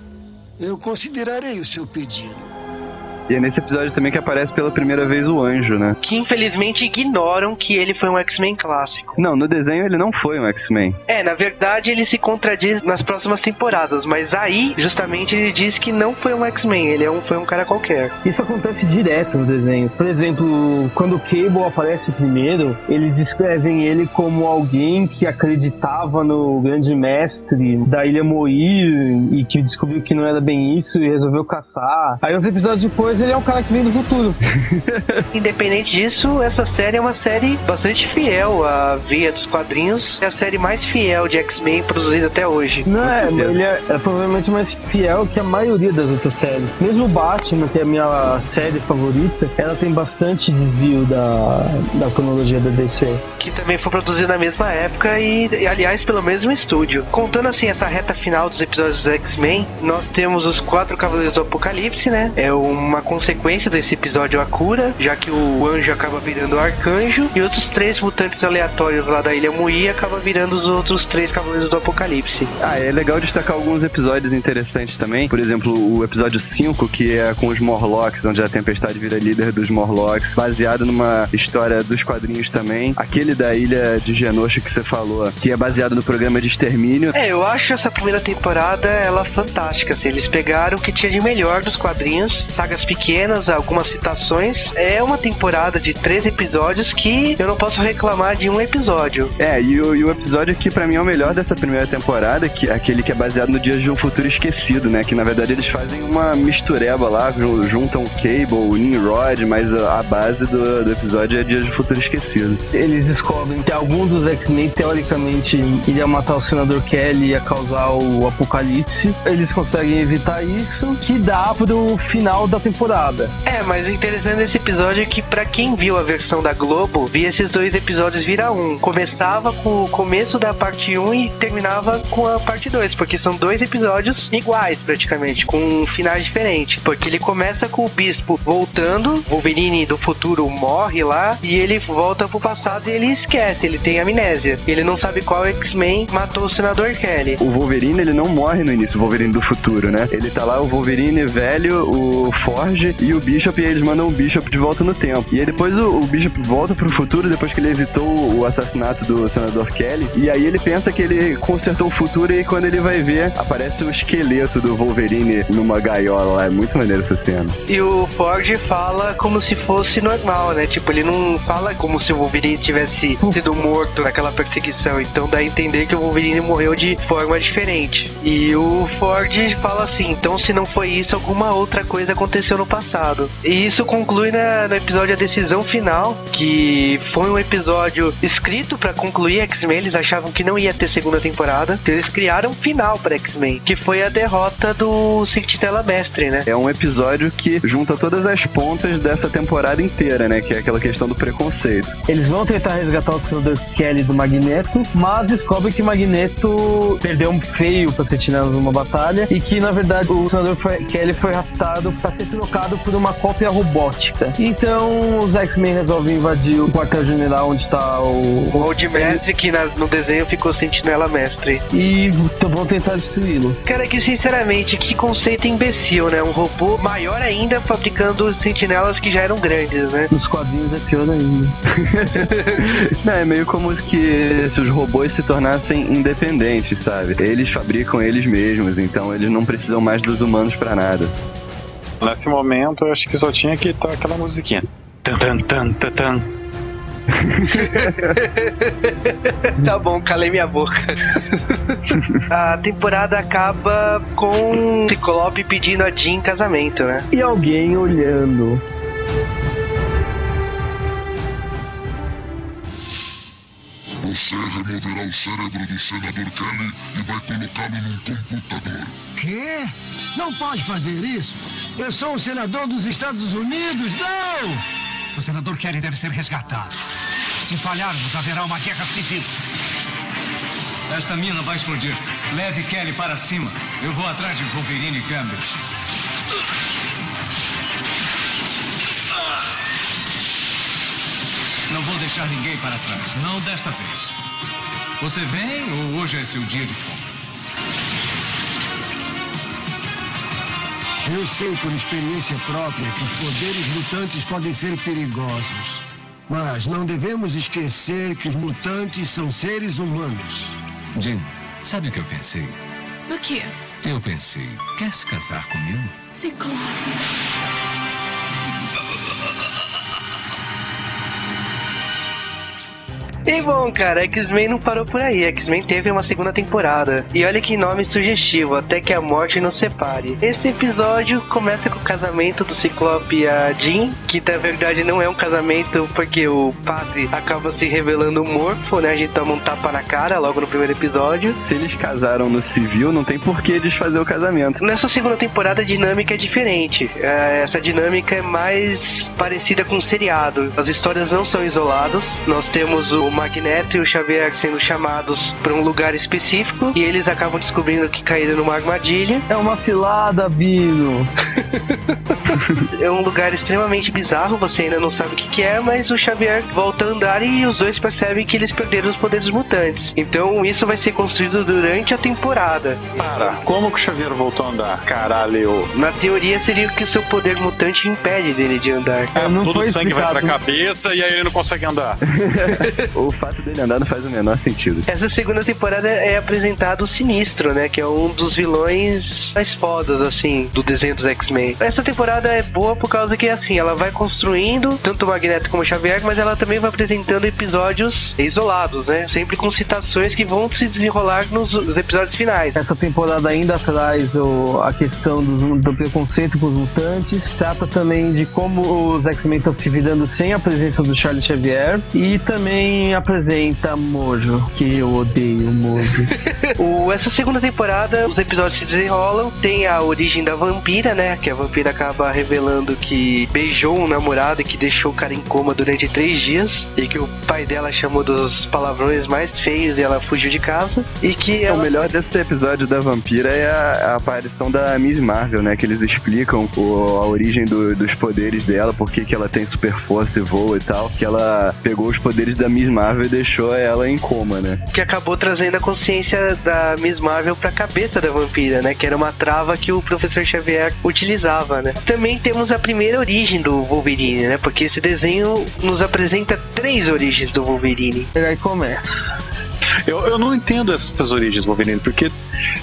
Eu considerarei o seu pedido. E é nesse episódio também que aparece pela primeira vez o anjo, né? que infelizmente ignoram que ele foi um X-Men clássico. Não, no desenho ele não foi um X-Men. É, na verdade ele se contradiz nas próximas temporadas, mas aí justamente ele diz que não foi um X-Men, ele é um, foi um cara qualquer. Isso acontece direto no desenho. Por exemplo, quando o Cable aparece primeiro, eles descrevem ele como alguém que acreditava no grande mestre da Ilha Moir e que descobriu que não era bem isso e resolveu caçar. Aí uns episódios depois ele é um cara que vem do futuro. Independente disso, essa série é uma série bastante fiel à via dos quadrinhos. É a série mais fiel de X-Men produzida até hoje. Não é, ele é, é provavelmente mais fiel que a maioria das outras séries. Mesmo o Batman, que é a minha série favorita, ela tem bastante desvio da, da cronologia da DC. Que também foi produzida na mesma época e, e, aliás, pelo mesmo estúdio. Contando assim essa reta final dos episódios dos X-Men, nós temos os quatro Cavaleiros do Apocalipse, né? É uma consequência desse episódio a cura, já que o anjo acaba virando o arcanjo e outros três mutantes aleatórios lá da Ilha Mui acaba virando os outros três Cavaleiros do Apocalipse. Ah, é legal destacar alguns episódios interessantes também. Por exemplo, o episódio 5, que é com os Morlocks, onde a Tempestade vira líder dos Morlocks, baseado numa história dos quadrinhos também. Aquele da ilha de Genosha que você falou, que é baseado no programa de extermínio. É, eu acho essa primeira temporada ela fantástica. Assim, eles pegaram o que tinha de melhor dos quadrinhos, sagas pequenas, algumas citações. É uma temporada de três episódios que eu não posso reclamar de um episódio. É, e o, e o episódio que para mim é o melhor dessa primeira temporada, que é aquele que é baseado no Dias de um Futuro Esquecido, né? Que na verdade eles fazem uma mistureba lá, juntam Cable, Nimrod, mas a, a base do, do episódio é Dias de um Futuro Esquecido. Eles descobrem que alguns dos X-Men, teoricamente, iriam matar o Senador Kelly e ia causar o apocalipse. Eles conseguem evitar isso, que dá pro final da temporada. É, mas o interessante desse episódio é que para quem viu a versão da Globo, via esses dois episódios virar um. Começava com o começo da parte 1 e terminava com a parte 2, porque são dois episódios iguais praticamente, com finais diferentes. Porque ele começa com o Bispo voltando, Wolverine do futuro morre lá e ele volta pro passado e ele esquece, ele tem amnésia. Ele não sabe qual X-Men matou o Senador Kelly. O Wolverine, ele não morre no início, o Wolverine do futuro, né? Ele tá lá, o Wolverine velho, o Forge e o Bishop, e eles mandam o Bishop de volta no tempo. E aí depois o, o Bishop volta pro futuro, depois que ele evitou o assassinato do Senador Kelly, e aí ele pensa que ele consertou o futuro e quando ele vai ver, aparece o esqueleto do Wolverine numa gaiola lá. É muito maneiro essa cena. E o Forge fala como se fosse normal, né? Tipo, ele não fala como se o Wolverine tivesse sido morto naquela perseguição. Então dá a entender que o Wolverine morreu de forma diferente. E o Ford fala assim: então se não foi isso, alguma outra coisa aconteceu no passado. E isso conclui na, no episódio A Decisão Final, que foi um episódio escrito para concluir X-Men. Eles achavam que não ia ter segunda temporada. Então eles criaram um final para X-Men, que foi a derrota do Sentinela Mestre, né? É um episódio que junta todas as pontas dessa temporada inteira, né? Que é aquela questão do preconceito. Eles vão tentar resgatar o senador Kelly do Magneto, mas descobrem que o Magneto perdeu um feio pra Sentinelas numa batalha e que, na verdade, o senador Kelly foi raptado pra ser trocado por uma cópia robótica. Então, os X-Men resolvem invadir o quartel-general onde tá o... O Old Mestre, que na- no desenho ficou Sentinela Mestre. E vão tentar destruí-lo. Cara, que sinceramente, que conceito imbecil, né? Um robô maior ainda fabricando sentinelas que já eram grandes, né? Nos quadrinhos é pior ainda. Não, é meio como que se os robôs se tornassem independentes, sabe? Eles fabricam eles mesmos, então eles não precisam mais dos humanos pra nada. Nesse momento, eu acho que só tinha que estar aquela musiquinha. Tan, tan, tan, tan, tan. tá bom, calei minha boca. a temporada acaba com o Ciclope pedindo a Jean em casamento, né? E alguém olhando. Você removerá o cérebro do senador Kelly e vai colocá-lo num computador. Quê? Não pode fazer isso. Eu sou o senador dos Estados Unidos, não! O senador Kelly deve ser resgatado. Se falharmos, haverá uma guerra civil. Esta mina vai explodir. Leve Kelly para cima. Eu vou atrás de Wolverine e Gambit. Não vou deixar ninguém para trás. Não desta vez. Você vem ou hoje é seu dia de folga? Eu sei por experiência própria que os poderes mutantes podem ser perigosos. Mas não devemos esquecer que os mutantes são seres humanos. Jim, sabe o que eu pensei? O quê? Eu pensei, quer se casar comigo? Ciclope. E bom, cara, X-Men não parou por aí. X-Men teve uma segunda temporada. E olha que nome sugestivo, até que a morte nos separe. Esse episódio começa com o casamento do Ciclope e a Jean, que na verdade não é um casamento porque o padre acaba se revelando morfo, né? A gente toma um tapa na cara logo no primeiro episódio. Se eles casaram no civil, não tem por que desfazer o casamento. Nessa segunda temporada a dinâmica é diferente. É, Essa dinâmica é mais parecida com um seriado. As histórias não são isoladas. Nós temos o Magneto e o Xavier sendo chamados para um lugar específico e eles acabam descobrindo que caíram numa armadilha. É uma cilada, Bino. É um lugar extremamente bizarro, você ainda não sabe o que, que é, mas o Xavier volta a andar e os dois percebem que eles perderam os poderes mutantes. Então isso vai ser construído durante a temporada. Para, como que o Xavier voltou a andar? Caralho. Na teoria seria que o seu poder mutante impede dele de andar. Todo o sangue vai pra cabeça e aí ele não consegue andar. o fato dele andar não faz o menor sentido. Essa segunda temporada é apresentado o Sinistro, né? Que é um dos vilões mais fodas, assim, do desenho dos X-Men. Essa temporada é boa por causa que, assim, ela vai construindo tanto o Magneto como o Xavier, mas ela também vai apresentando episódios isolados, né? Sempre com citações que vão se desenrolar nos episódios finais. Essa temporada ainda traz o- a questão do, do preconceito com os mutantes, trata também de como os X-Men estão se virando sem a presença do Charlie Xavier e também apresenta Mojo, que eu odeio Mojo. O- essa segunda temporada, os episódios se desenrolam, tem a origem da vampira, né? Que a vampira acaba revelando que beijou um namorado e que deixou o cara em coma durante três dias. E que o pai dela chamou dos palavrões mais feios e ela fugiu de casa. E que É, O ela... melhor desse episódio da Vampira é a, a aparição da Miss Marvel, né? Que eles explicam o- a origem do- dos poderes dela, por que que ela tem super força e voa e tal. Que ela pegou os poderes da Miss Marvel e deixou ela em coma, né? que acabou trazendo a consciência da Miss Marvel pra cabeça da vampira, né? Que era uma trava que o professor Xavier utilizava, né? Também temos a primeira origem do Wolverine, né? Porque esse desenho nos apresenta três origens do Wolverine. E aí começa. Eu, eu não entendo essas origens Wolverine, porque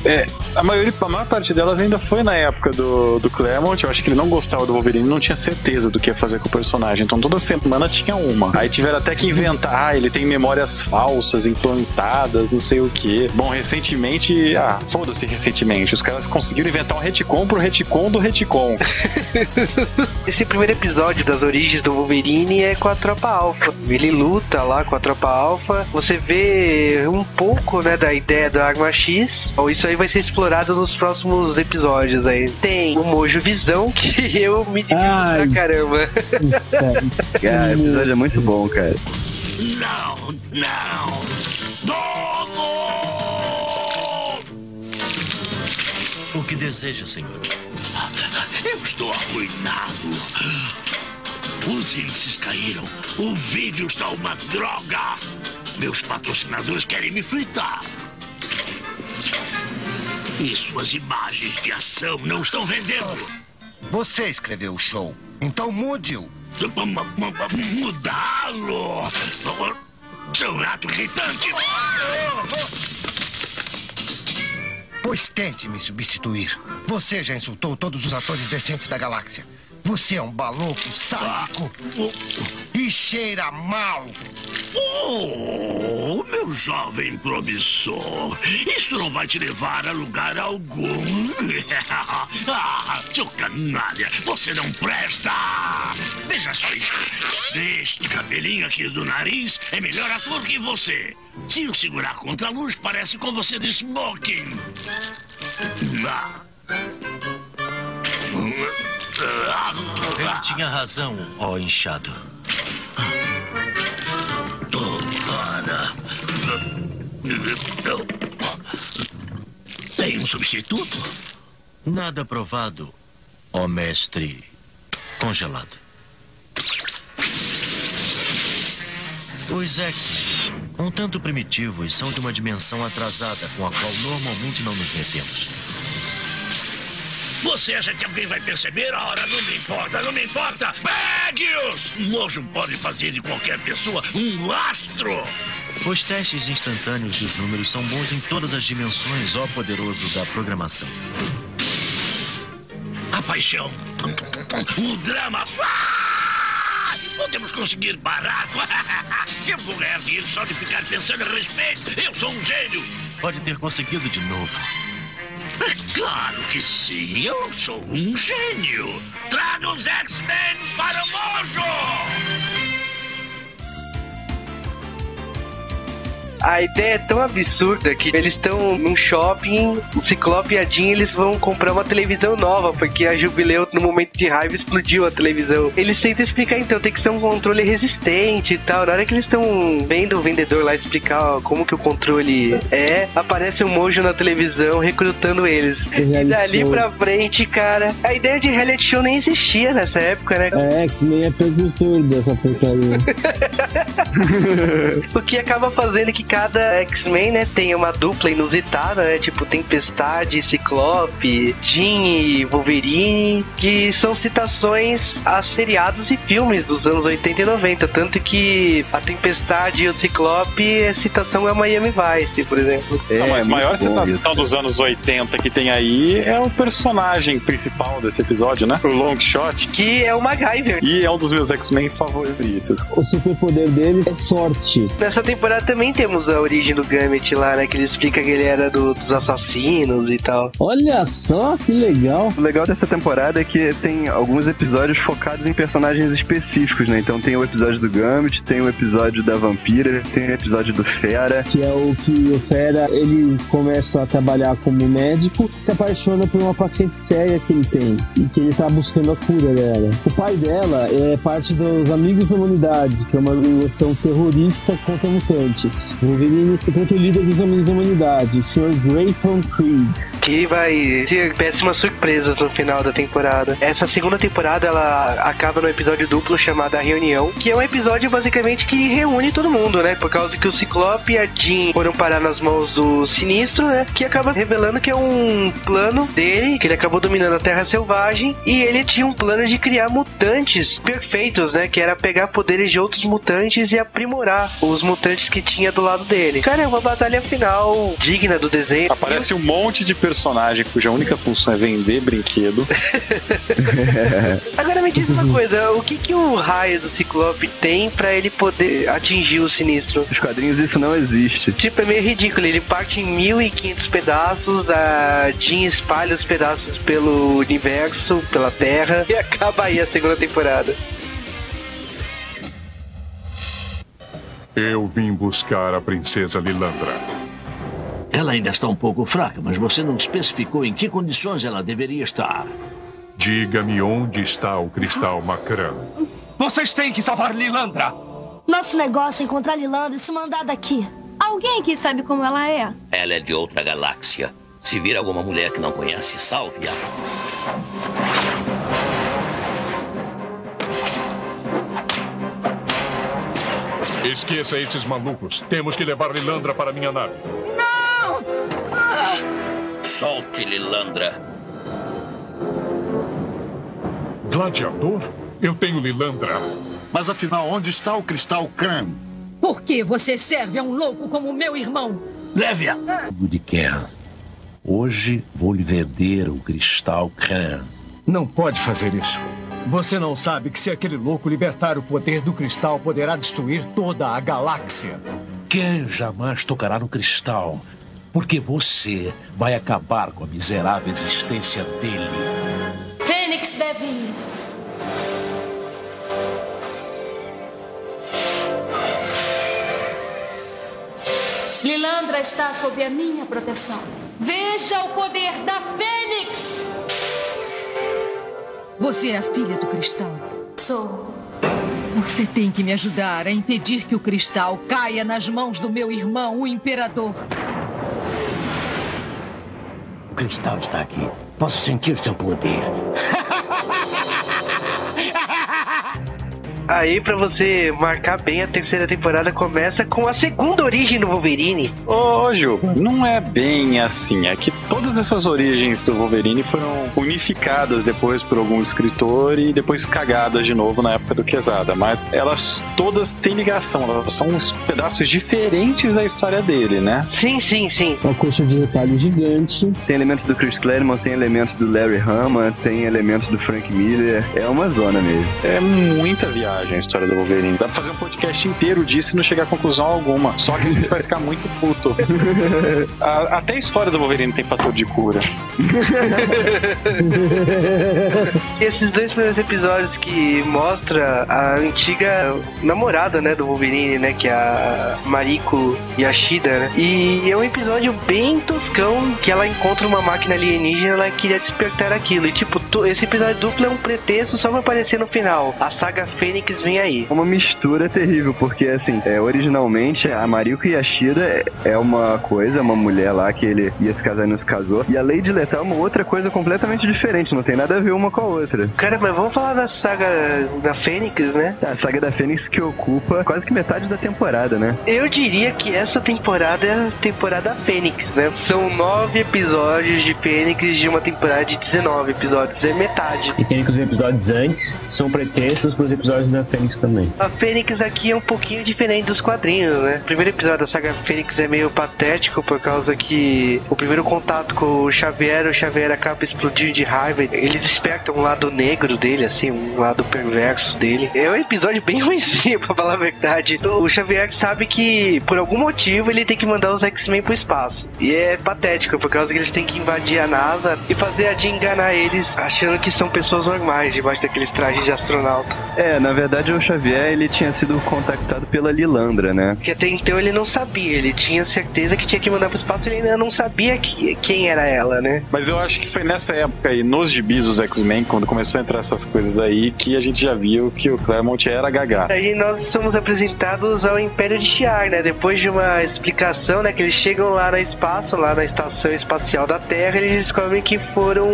é, a, maioria, a maior parte delas ainda foi na época do, do Claremont. Eu acho que ele não gostava do Wolverine, não tinha certeza do que ia fazer com o personagem. Então toda semana tinha uma. Aí tiveram até que inventar, ah, ele tem memórias falsas, implantadas, não sei o que. Bom, recentemente, ah, foda-se recentemente, os caras conseguiram inventar um retcon pro retcon do retcon. Esse primeiro episódio das origens do Wolverine é com a Tropa Alpha. Ele luta lá com a Tropa Alpha. Você vê um pouco, né, da ideia do Arma X. Ou isso aí vai ser explorado nos próximos episódios aí. Tem o Mojo Visão, que eu me divirto pra caramba. Cara, o episódio é muito bom, cara. Não, não! O que deseja, senhor? Eu estou arruinado. Os índices caíram. O vídeo está uma droga. Meus patrocinadores querem me fritar. E suas imagens de ação não estão vendendo. Você escreveu o show, então mude-o. Mudá-lo! Seu rato irritante! Pois tente me substituir. Você já insultou todos os atores decentes da galáxia. Você é um baloco sádico e cheira mal. Oh, meu jovem promissor, isto não vai te levar a lugar algum. ah, seu canalha, você não presta. Veja só isso. Este cabelinho aqui do nariz é melhor ator que você. Se o segurar contra a luz, parece com você de smoking. Ah. Ele tinha razão, ó inchado. Ora. Tem um substituto? Nada provado, ó mestre congelado. Os X-Men, um tanto primitivos, são de uma dimensão atrasada com a qual normalmente não nos metemos. Você acha que alguém vai perceber? Ora, não me importa, não me importa. Pegue-os! Mojo pode fazer de qualquer pessoa um astro. Os testes instantâneos dos números são bons em todas as dimensões, ó poderoso da programação. A paixão, o drama. Ah! Podemos conseguir parar. Eu vou ganhar dinheiro só de ficar pensando a respeito. Eu sou um gênio. Pode ter conseguido de novo. É claro que sim, eu sou um gênio. Traga os X-Men para o mojo! A ideia é tão absurda que eles estão num shopping, o Ciclope e a Jean, eles vão comprar uma televisão nova, porque a Jubileu, no momento de raiva, explodiu a televisão. Eles tentam explicar, então, tem que ser um controle resistente e tal. Na hora que eles estão vendo o vendedor lá explicar como que o controle é, aparece um mojo na televisão recrutando eles. E dali show. pra frente, cara, a ideia de reality show nem existia nessa época, né? É, X-Men é precursor dessa porcaria. o que acaba fazendo que cada X-Men, né, tenha uma dupla inusitada, né? Tipo Tempestade, Ciclope, Jean e Wolverine, que são citações a seriados e filmes dos anos 80 e 90. Tanto que a Tempestade e o Ciclope, a citação é Miami Vice, por exemplo. Não, mas a maior citação dos anos 80 que tem aí é o personagem principal desse episódio, né? O Long Shot. Que é o MacGyver. E é um dos meus X-Men favoritos. O superpoder dele é sorte. Nessa temporada também temos a origem do Gambit lá, né? Que ele explica que ele era do- dos assassinos e tal. Olha só que legal. O legal dessa temporada é que tem alguns episódios focados em personagens específicos, né? Então tem o episódio do Gambit, tem o episódio da Vampira, tem o episódio do Fera. Que é o que o Fera, ele começa a trabalhar como médico, se apaixona por uma paciente séria que ele tem e que ele tá buscando a cura dela. O pai dela é parte dos Amigos da Humanidade, que é uma organização terrorista contra mutantes. Wolverine contra o líder dos Amigos da Humanidade, o Sr. Grayton Creed. Que vai ter péssimas surpresas no final da temporada. Essa segunda temporada ela acaba no episódio duplo chamado A Reunião, que é um episódio basicamente que reúne todo mundo, né? Por causa que o Ciclope e a Jean foram parar nas mãos do Sinistro, né? Que acaba revelando que é um plano dele, que ele acabou dominando a Terra Selvagem e ele tinha um plano de criar mutantes perfeitos, né? Que era pegar poderes de outros mutantes e aprimorar os mutantes que tinha do lado dele. Cara, é uma batalha final digna do desenho. Aparece um monte de personagem cuja única função é vender brinquedo. Agora me diz uma coisa, o que que o raio do Ciclope tem pra ele poder atingir o Sinistro? Nos quadrinhos isso não existe. Tipo, é meio ridículo, ele parte em 1500 pedaços, a Jean espalha os pedaços pelo universo, pela Terra, e acaba aí a segunda temporada. Eu vim buscar a princesa Lilandra. Ela ainda está um pouco fraca, mas você não especificou em que condições ela deveria estar. Diga-me onde está o cristal Macrã. Vocês têm que salvar Lilandra! Nosso negócio é encontrar Lilandra e se mandar daqui. Alguém aqui sabe como ela é? Ela é de outra galáxia. Se vir alguma mulher que não conhece, salve-a. Esqueça esses malucos. Temos que levar Lilandra para minha nave. Não! Solte Lilandra. Gladiador? Eu tenho Lilandra. Mas afinal, onde está o cristal Kran? Por que você serve a um louco como meu irmão? Leve-a! De Kern. Hoje vou lhe vender o cristal Khan. Não pode fazer isso. Você não sabe que se aquele louco libertar o poder do cristal, poderá destruir toda a galáxia. Quem jamais tocará no cristal? Porque você vai acabar com a miserável existência dele. Fênix deve ir. Lilandra está sob a minha proteção. Veja o poder da Fênix! Você é a filha do cristal. Sou. Você tem que me ajudar a impedir que o cristal caia nas mãos do meu irmão, o imperador. O cristal está aqui. Posso sentir seu poder. Aí, pra você marcar bem, a terceira temporada começa com a segunda origem do Wolverine. Ô, Ju, não é bem assim. É que todas essas origens do Wolverine foram unificadas depois por algum escritor e depois cagadas de novo na época do Quesada. Mas elas todas têm ligação, elas são uns pedaços diferentes da história dele, né? Sim, sim, sim. Uma coxa de retalho gigante. Tem elementos do Chris Claremont, tem elementos do Larry Hama, tem elementos do Frank Miller. É uma zona mesmo. É muita viagem a história do Wolverine. Dá pra fazer um podcast inteiro disso e não chegar a conclusão alguma. Só que a gente vai ficar muito puto. A- até a história do Wolverine tem fator de cura. Esses dois primeiros episódios que mostra a antiga namorada, né, do Wolverine, né, que é a Mariko Yashida, né? E é um episódio bem toscão que ela encontra uma máquina alienígena e ela queria despertar aquilo. E tipo, esse episódio duplo é um pretexto só pra aparecer no final. A saga Fênix vem aí. Uma mistura terrível, porque assim, é, originalmente a Mariko Yashida é- é uma coisa, uma mulher lá que ele ia se casar e não se casou, e a Lady Lethal é uma outra coisa completamente diferente, não tem nada a ver uma com a outra. Cara, mas vamos falar da saga da Fênix, né? A saga da Fênix que ocupa quase que metade da temporada, né? Eu diria que essa temporada é a temporada Fênix, né? São nove episódios de Fênix de uma temporada de 19 episódios, é metade. E sendo que os episódios antes são pretextos pros episódios da Fênix também. A Fênix aqui é um pouquinho diferente dos quadrinhos, né? O primeiro episódio da saga Fênix é meio patético por causa que o primeiro contato com o Xavier, o Xavier acaba explodindo de raiva. Ele desperta um lado negro dele, assim, um lado perverso dele. É um episódio bem ruimzinho, pra falar a verdade. O Xavier sabe que, por algum motivo, ele tem que mandar os X-Men pro espaço. E é patético, por causa que eles têm que invadir a NASA e fazer a Jean enganar eles, achando que são pessoas normais, debaixo daqueles trajes de astronauta. É, na verdade o Xavier ele tinha sido contactado pela Lilandra, né? Porque até então ele não sabia, ele tinha certeza que tinha que mandar pro espaço, ele ainda não sabia que, quem era ela, né? Mas eu acho que foi nessa época aí, nos gibis dos X-Men, quando começou a entrar essas coisas aí, que a gente já viu que o Claremont era gaga. Aí nós somos apresentados ao Império de Shi'ar, né? Depois de uma explicação, né? Que eles chegam lá no espaço, lá na estação espacial da Terra, eles descobrem que foram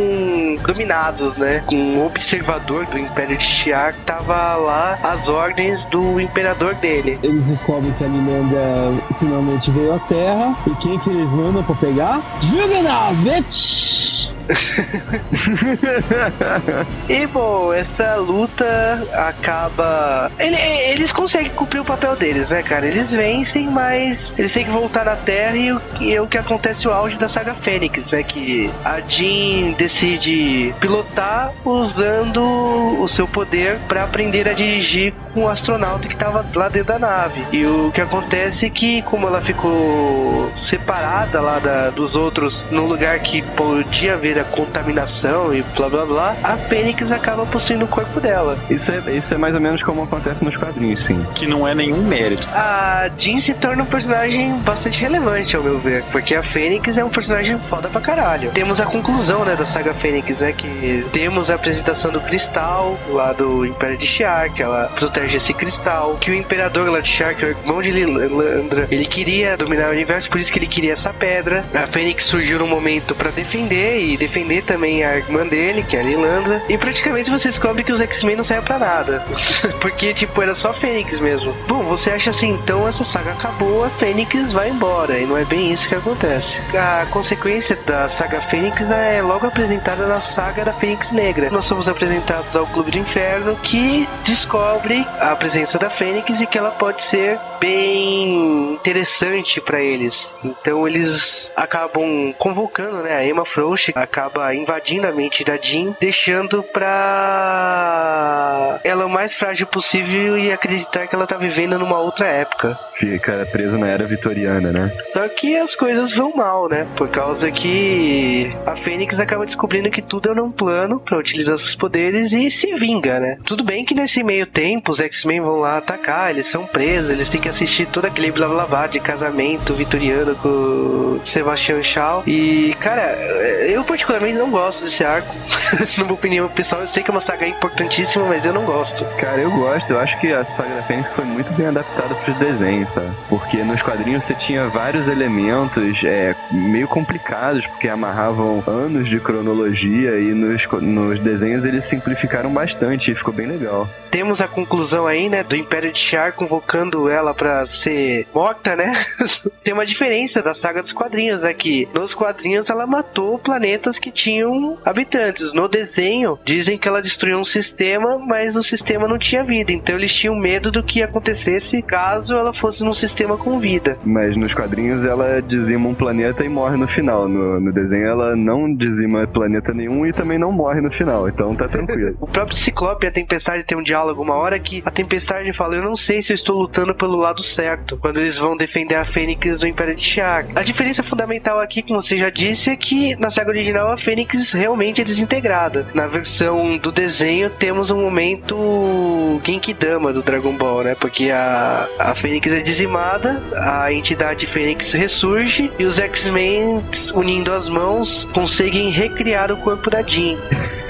dominados, né? Um observador do Império de Shi'ar que tava lá às ordens do imperador dele. Eles descobrem que a Linanda finalmente veio à Terra. E quem que eles mandam pra pegar? Juggernaut! E bom, essa luta acaba. Ele- eles conseguem cumprir o papel deles, né, cara? Eles vencem, mas eles têm que voltar na Terra e, e é o que acontece o auge da saga Fênix, né? Que a Jean decide pilotar usando o seu poder para aprender a dirigir com o astronauta que tava lá dentro da nave. E o que acontece é que, como ela ficou separada lá da- dos outros num lugar que podia haver a contaminação e blá blá blá, a Fênix acaba possuindo o corpo dela. Isso é, isso é mais ou menos como acontece nos quadrinhos, sim. Que não é nenhum mérito. A Jean se torna um personagem bastante relevante, ao meu ver, porque a Fênix é um personagem foda pra caralho. Temos a conclusão, né, da saga Fênix, né, que temos a apresentação do Cristal, lá do Império de Shi'ar, que ela protege esse cristal, que o Imperador lá de Shi'ar, que é o irmão de Lilandra, ele queria dominar o universo, por isso que ele queria essa pedra. A Fênix surgiu no momento pra defender, e defender também a irmã dele, que é a Lilandra, e praticamente você descobre que os X-Men não servem pra nada, porque, tipo, era só a Fênix mesmo. Bom, você acha assim, então essa saga acabou, a Fênix vai embora, e não é bem isso que acontece. A consequência da saga Fênix é logo apresentada na saga da Fênix Negra. Nós somos apresentados ao Clube do Inferno, que descobre a presença da Fênix e que ela pode ser bem interessante pra eles. Então eles acabam convocando, né, a Emma Frost, acaba invadindo a mente da Jean, deixando pra ela o mais frágil possível e acreditar que ela tá vivendo numa outra época. Fica preso na era vitoriana, né? Só que as coisas vão mal, né? Por causa que a Fênix acaba descobrindo que tudo é um plano pra utilizar seus poderes e se vinga, né? Tudo bem que nesse meio tempo os X-Men vão lá atacar, eles são presos, eles têm que assistir todo aquele blá blá blá de casamento vitoriano com o Sebastian Shaw. E, cara, eu particularmente não gosto desse arco. Na minha opinião pessoal, eu sei que é uma saga importantíssima, mas eu não gosto. Cara, eu gosto. Eu acho que a saga da Fênix foi muito bem adaptada pros desenhos, sabe? Porque nos quadrinhos você tinha vários elementos é, meio complicados, porque amarravam anos de cronologia e nos, nos desenhos eles simplificaram bastante e ficou bem legal. Temos a conclusão aí, né, do Império de Char convocando ela pra ser morta, né? Tem uma diferença da saga dos quadrinhos, né? Que nos quadrinhos ela matou que tinham habitantes. No desenho, dizem que ela destruiu um sistema, mas o sistema não tinha vida. Então eles tinham medo do que acontecesse caso ela fosse num sistema com vida. Mas nos quadrinhos ela dizima um planeta e morre no final. No, no desenho ela não dizima planeta nenhum e também não morre no final. Então tá tranquilo. O próprio Ciclope e a Tempestade tem um diálogo uma hora que a Tempestade fala: Eu não sei se eu estou lutando pelo lado certo. Quando eles vão defender a Fênix do Império de Shi'ar. A diferença fundamental aqui, como você já disse, é que na saga original a Fênix realmente é desintegrada. Na versão do desenho temos um momento Genkidama do Dragon Ball, né? Porque a, a Fênix é dizimada, a entidade Fênix ressurge e os X-Men, unindo as mãos, conseguem recriar o corpo da Jean.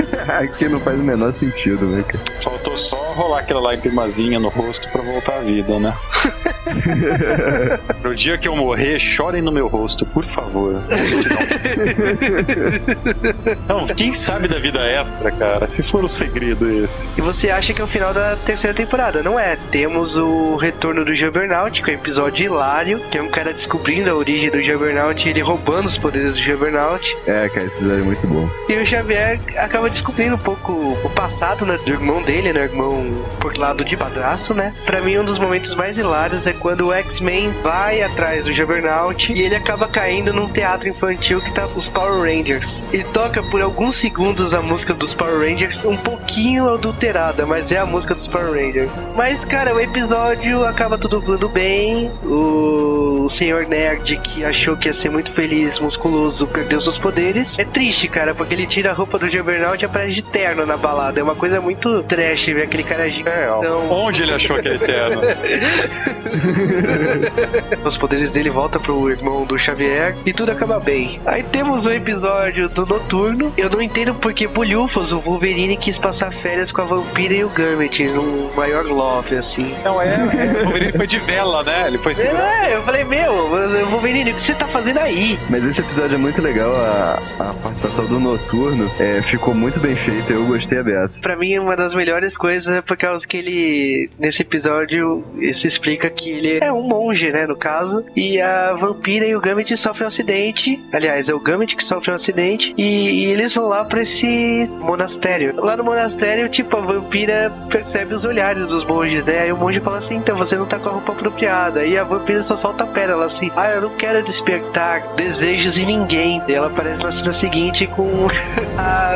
que não faz o menor sentido, né, cara? Faltou só rolar aquela lágrimazinha no rosto pra voltar à vida, né? no dia que eu morrer, chorem no meu rosto, por favor. Não, quem sabe da vida extra, cara? Se for o segredo esse. E você acha que é o final da terceira temporada? Não é. Temos o retorno do Juggernaut, que é um episódio hilário, que é um cara descobrindo a origem do Juggernaut e ele roubando os poderes do Juggernaut. É, cara, esse episódio é muito bom. E o Xavier acaba descobrindo um pouco o passado né, do irmão dele, né? Irmão por lado de padraço, né? Pra mim, um dos momentos mais hilários é quando o X-Men vai atrás do Juggernaut e ele acaba caindo num teatro infantil que tá os Power Rangers. E toca por alguns segundos a música dos Power Rangers, um pouquinho adulterada, mas é a música dos Power Rangers. Mas, cara, o episódio acaba tudo bem. O, o senhor Nerd, que achou que ia ser muito feliz, musculoso, perdeu seus poderes. É triste, cara, porque ele tira a roupa do Juggernaut e aparece de terno na balada. É uma coisa muito trash ver aquele cara. É, Onde ele achou aquele terno? Os poderes dele voltam pro irmão do Xavier e tudo acaba bem. Aí temos o episódio do Noturno. Eu não entendo porque Bulhufas, o Wolverine, quis passar férias com a Vampira e o Gambit num maior love, assim. Não, é, é. O Wolverine foi de vela, né? Ele foi É, eu falei, meu, Wolverine, o que você tá fazendo aí? Mas esse episódio é muito legal, a, a participação do Noturno é, ficou muito bem feita, eu gostei a beça. Pra mim, uma das melhores coisas é por causa que ele, nesse episódio, se explica que ele é um monge, né, no caso, e a vampira e o Gambit sofrem um acidente. Aliás, é o Gambit que sofre um acidente, e, e eles vão lá pra esse monastério. Lá no monastério, tipo, a vampira percebe os olhares dos monges, né? Aí o monge fala assim: então você não tá com a roupa apropriada. E a vampira só solta a pérola assim: ah, eu não quero despertar desejos em ninguém. E ela aparece na cena seguinte com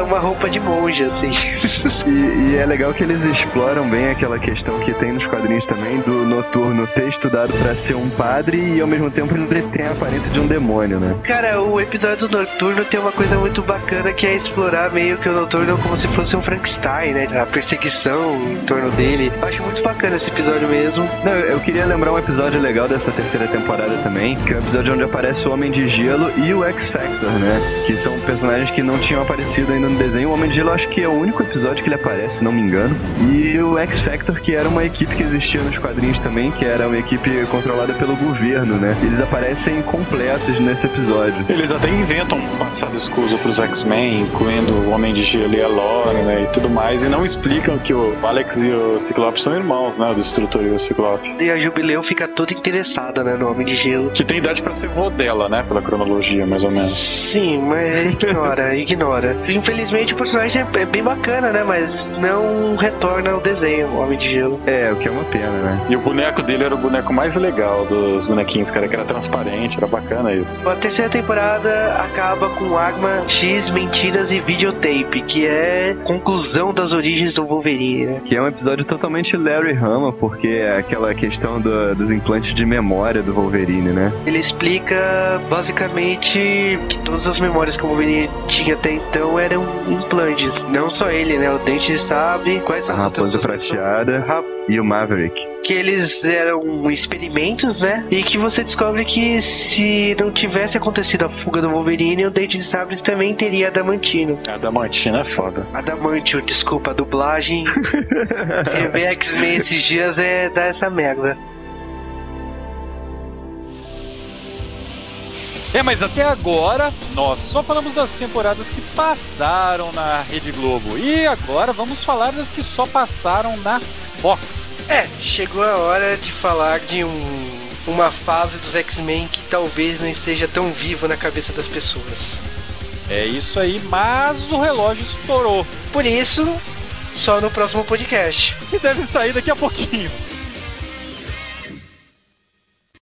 uma roupa de monge, assim. E, e é legal que eles exploram bem aquela questão que tem nos quadrinhos também do Noturno ter estudado pra ser um padre e ao mesmo tempo ele tem a aparência de um demônio, né? Cara, o episódio do Noturno tem uma coisa muito bacana que é explorar meio que o Noturno como se fosse um Frankenstein, né? A perseguição em torno dele. Eu acho muito bacana esse episódio mesmo. Não, eu queria lembrar um episódio legal dessa terceira temporada também, que é o episódio onde aparece o Homem de Gelo e o X-Factor, né? Que são personagens que não tinham aparecido ainda no desenho. O Homem de Gelo acho que é o único episódio que ele aparece, se não me engano. E o X-Factor, que era uma equipe que existia nos quadrinhos também, que era uma equipe controlada pelo governo, né? Eles aparecem completos nesse episódio. Eles até inventam um passado escuso pros X-Men, incluindo o Homem de Gelo e a Lore, né, e tudo mais, e não explicam que o Alex e o Ciclope são irmãos, né, o Destrutor e o Ciclope. E a Jubileu fica toda interessada, né, no Homem de Gelo. Que tem idade pra ser vô dela, né, pela cronologia, mais ou menos. Sim, mas ignora, ignora. Infelizmente o personagem é é bem bacana, né? Mas não retorna ao desenho, o Homem de Gelo. É, o que é uma pena, né? E o boneco dele era o boneco mais legal dos bonequinhos, cara, que era transparente, era bacana isso. A terceira temporada acaba com Agma X, Mentiras e Videotape, que é conclusão das origens do Wolverine, né? Que é um episódio totalmente Larry Hama, porque é aquela questão do- dos implantes de memória do Wolverine, né? Ele explica basicamente que todas as memórias que o Wolverine tinha até então eram implantes. Não só ele, né? O Dente de Sabe, quais A são as outras Raposa duas pessoas? Prateada e o Maverick. que eles eram experimentos, né? E que você descobre que se não tivesse acontecido a fuga do Wolverine, o Dente de Sabres também teria Adamantino. A Damantina é foda. Adamantio, desculpa, a dublagem. Rever X-Men esses dias é dar essa merda. É, mas até agora nós só falamos das temporadas que passaram na Rede Globo. E agora vamos falar das que só passaram na Fox. É, chegou a hora de falar de um, uma fase dos X-Men que talvez não esteja tão viva na cabeça das pessoas. É isso aí, mas o relógio estourou. Por isso, só no próximo podcast. Que deve sair daqui a pouquinho.